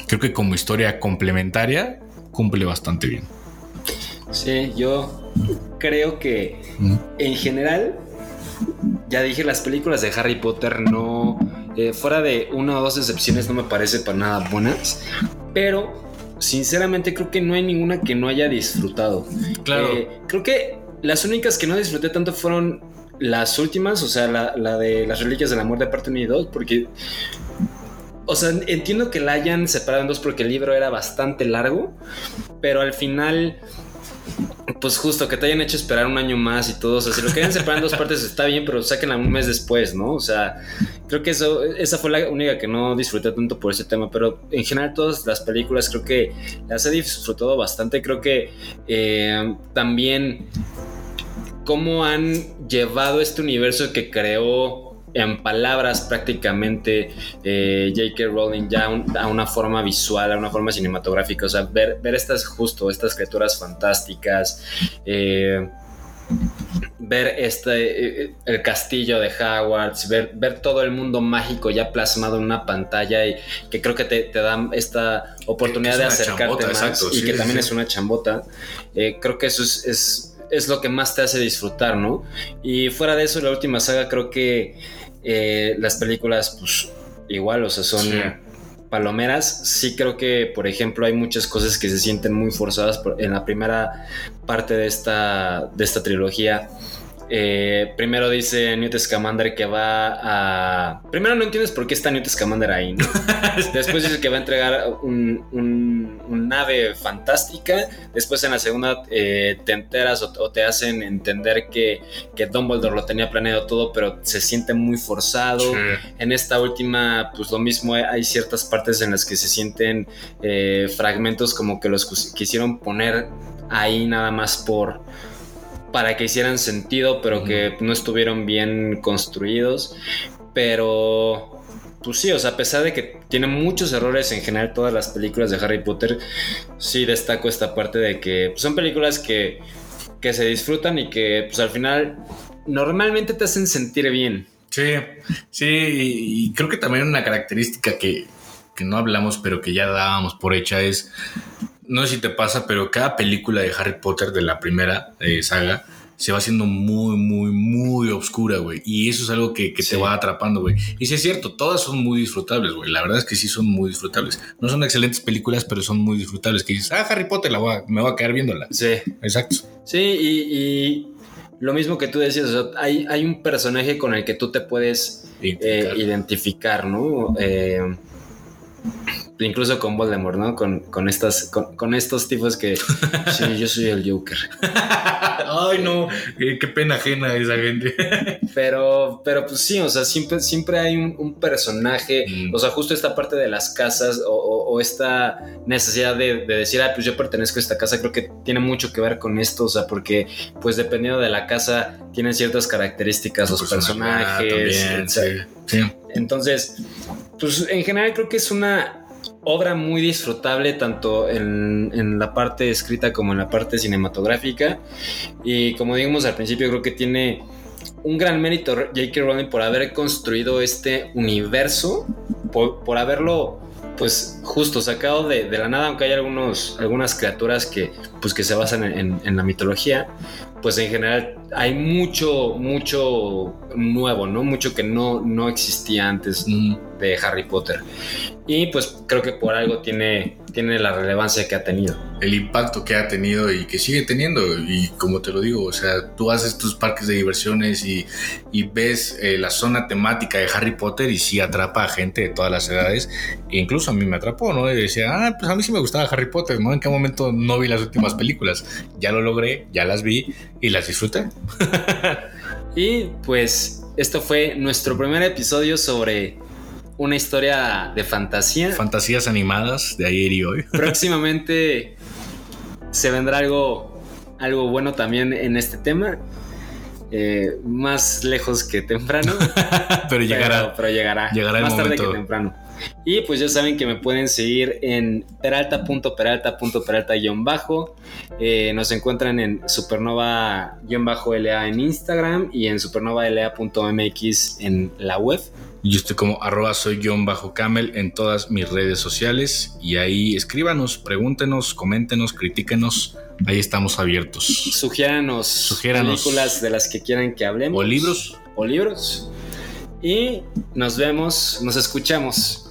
[SPEAKER 1] creo que como historia complementaria cumple bastante bien.
[SPEAKER 2] Sí, yo creo que en general, ya dije, las películas de Harry Potter no, eh, fuera de una o dos excepciones, no me parece para nada buenas, pero sinceramente creo que no hay ninguna que no haya disfrutado.
[SPEAKER 1] Claro.
[SPEAKER 2] Eh, creo que las únicas que no disfruté tanto fueron las últimas, o sea, la, la de las reliquias del amor de parte 1 y 2, porque... O sea, entiendo que la hayan separado en dos porque el libro era bastante largo, pero al final pues justo que te hayan hecho esperar un año más y todo. O sea, si lo querían separar en dos partes está bien, pero sáquenla un mes después, ¿no? O sea, creo que eso, esa fue la única que no disfruté tanto por ese tema. Pero en general, todas las películas creo que las he disfrutado bastante. Creo que eh, también cómo han llevado este universo que creó en palabras prácticamente eh, J.K. Rowling ya un- a una forma visual, a una forma cinematográfica, o sea, ver, ver estas justo, estas criaturas fantásticas, eh, ver este, eh, el castillo de Hogwarts, ver, ver todo el mundo mágico ya plasmado en una pantalla y que creo que te, te da esta oportunidad de acercarte
[SPEAKER 1] chambota,
[SPEAKER 2] más
[SPEAKER 1] exacto,
[SPEAKER 2] y
[SPEAKER 1] sí,
[SPEAKER 2] que
[SPEAKER 1] sí,
[SPEAKER 2] también es una chambota. Creo que eso es, es, es lo que más te hace disfrutar, ¿no? Y fuera de eso, la última saga creo que eh, las películas, pues igual, o sea, son
[SPEAKER 1] Sí.
[SPEAKER 2] palomeras. Sí creo que, por ejemplo, hay muchas cosas que se sienten muy forzadas por- en la primera parte de esta, de esta trilogía. Eh, primero dice Newt Scamander que va a... Primero no entiendes por qué está Newt Scamander ahí, ¿no? Después dice que va a entregar un, un- un nave fantástica. Después en la segunda eh, te enteras o, o te hacen entender que, que Dumbledore lo tenía planeado todo, pero se siente muy forzado. En esta última, pues lo mismo, hay- hay ciertas partes en las que se sienten eh, fragmentos como que los quisieron poner ahí nada más por para que hicieran sentido, pero que no estuvieron bien construidos. Pero, pues sí, o sea, a pesar de que tiene muchos errores en general todas las películas de Harry Potter, sí destaco esta parte de que pues, son películas que, que se disfrutan y que pues al final normalmente te hacen sentir bien.
[SPEAKER 1] Sí, sí, y, y creo que también una característica que, que no hablamos, pero que ya dábamos por hecha es, no sé si te pasa, pero cada película de Harry Potter de la primera eh, saga se va haciendo muy, muy, muy oscura, güey. Y eso es algo que, que
[SPEAKER 2] Sí.
[SPEAKER 1] te va atrapando, güey. Y sí es cierto, todas son muy disfrutables, güey. La verdad es que sí son muy disfrutables. No son excelentes películas, pero son muy disfrutables. Que dices, ah, Harry Potter, la voy a- me voy a quedar viéndola.
[SPEAKER 2] Sí.
[SPEAKER 1] Exacto.
[SPEAKER 2] Sí, y, y lo mismo que tú decías, o sea, hay, hay un personaje con el que tú te puedes eh,
[SPEAKER 1] Identificar.
[SPEAKER 2] identificar, ¿no? Eh, incluso con Voldemort, ¿no? Con, con estas, con, con estos tipos que sí, yo soy el Joker.
[SPEAKER 1] Ay, no, qué pena ajena esa gente.
[SPEAKER 2] Pero, pero pues sí, o sea, siempre, siempre hay un, un personaje,
[SPEAKER 1] Mm.
[SPEAKER 2] o sea, justo esta parte de las casas o, o- o esta necesidad de, de decir, ah, pues yo pertenezco a esta casa, creo que tiene mucho que ver con esto, o sea, porque pues dependiendo de la casa tienen ciertas características los personajes.
[SPEAKER 1] También, sí. sí.
[SPEAKER 2] Entonces, pues en general creo que es una obra muy disfrutable tanto en, en la parte escrita como en la parte cinematográfica. Y como dijimos al principio, creo que tiene un gran mérito J.K. Rowling por haber construido este universo, por, haberlo pues justo sacado de, la nada, aunque hay algunos, algunas criaturas que, pues, que se basan en, la mitología, pues en general hay mucho, mucho nuevo, ¿no? Mucho que no, no existía antes. De Harry Potter. Y pues creo que por algo tiene, tiene la relevancia que ha tenido.
[SPEAKER 1] el impacto que ha tenido y que sigue teniendo. Y como te lo digo, o sea, tú haces tus parques de diversiones y, y ves eh, la zona temática de Harry Potter y sí atrapa a gente de todas las edades. E incluso a mí me atrapó, ¿no? Y decía, ah, pues a mí sí me gustaba Harry Potter, ¿no? ¿En qué momento no vi las últimas películas? Ya lo logré, ya las vi y las disfruté.
[SPEAKER 2] Y pues esto fue nuestro primer episodio sobre una historia de fantasía.
[SPEAKER 1] Fantasías animadas de ayer y hoy.
[SPEAKER 2] Próximamente se vendrá algo, algo bueno también en este tema. eh, más lejos que temprano.
[SPEAKER 1] Pero llegará.
[SPEAKER 2] Pero, pero llegará.
[SPEAKER 1] Llegará el
[SPEAKER 2] más tarde
[SPEAKER 1] momento.
[SPEAKER 2] que temprano. Y pues ya saben que me pueden seguir en peralta.peralta.peralta-bajo. Eh, nos encuentran en supernova-la en Instagram y en supernova.la.mx en la web.
[SPEAKER 1] Yo estoy como arroba soy guion bajo camel en todas mis redes sociales y ahí escríbanos, pregúntenos, coméntenos, critíquenos. Ahí estamos abiertos.
[SPEAKER 2] Sugiéranos,
[SPEAKER 1] Sugiéranos.
[SPEAKER 2] películas de las que quieran que hablemos.
[SPEAKER 1] O libros.
[SPEAKER 2] O libros. Y nos vemos, nos escuchamos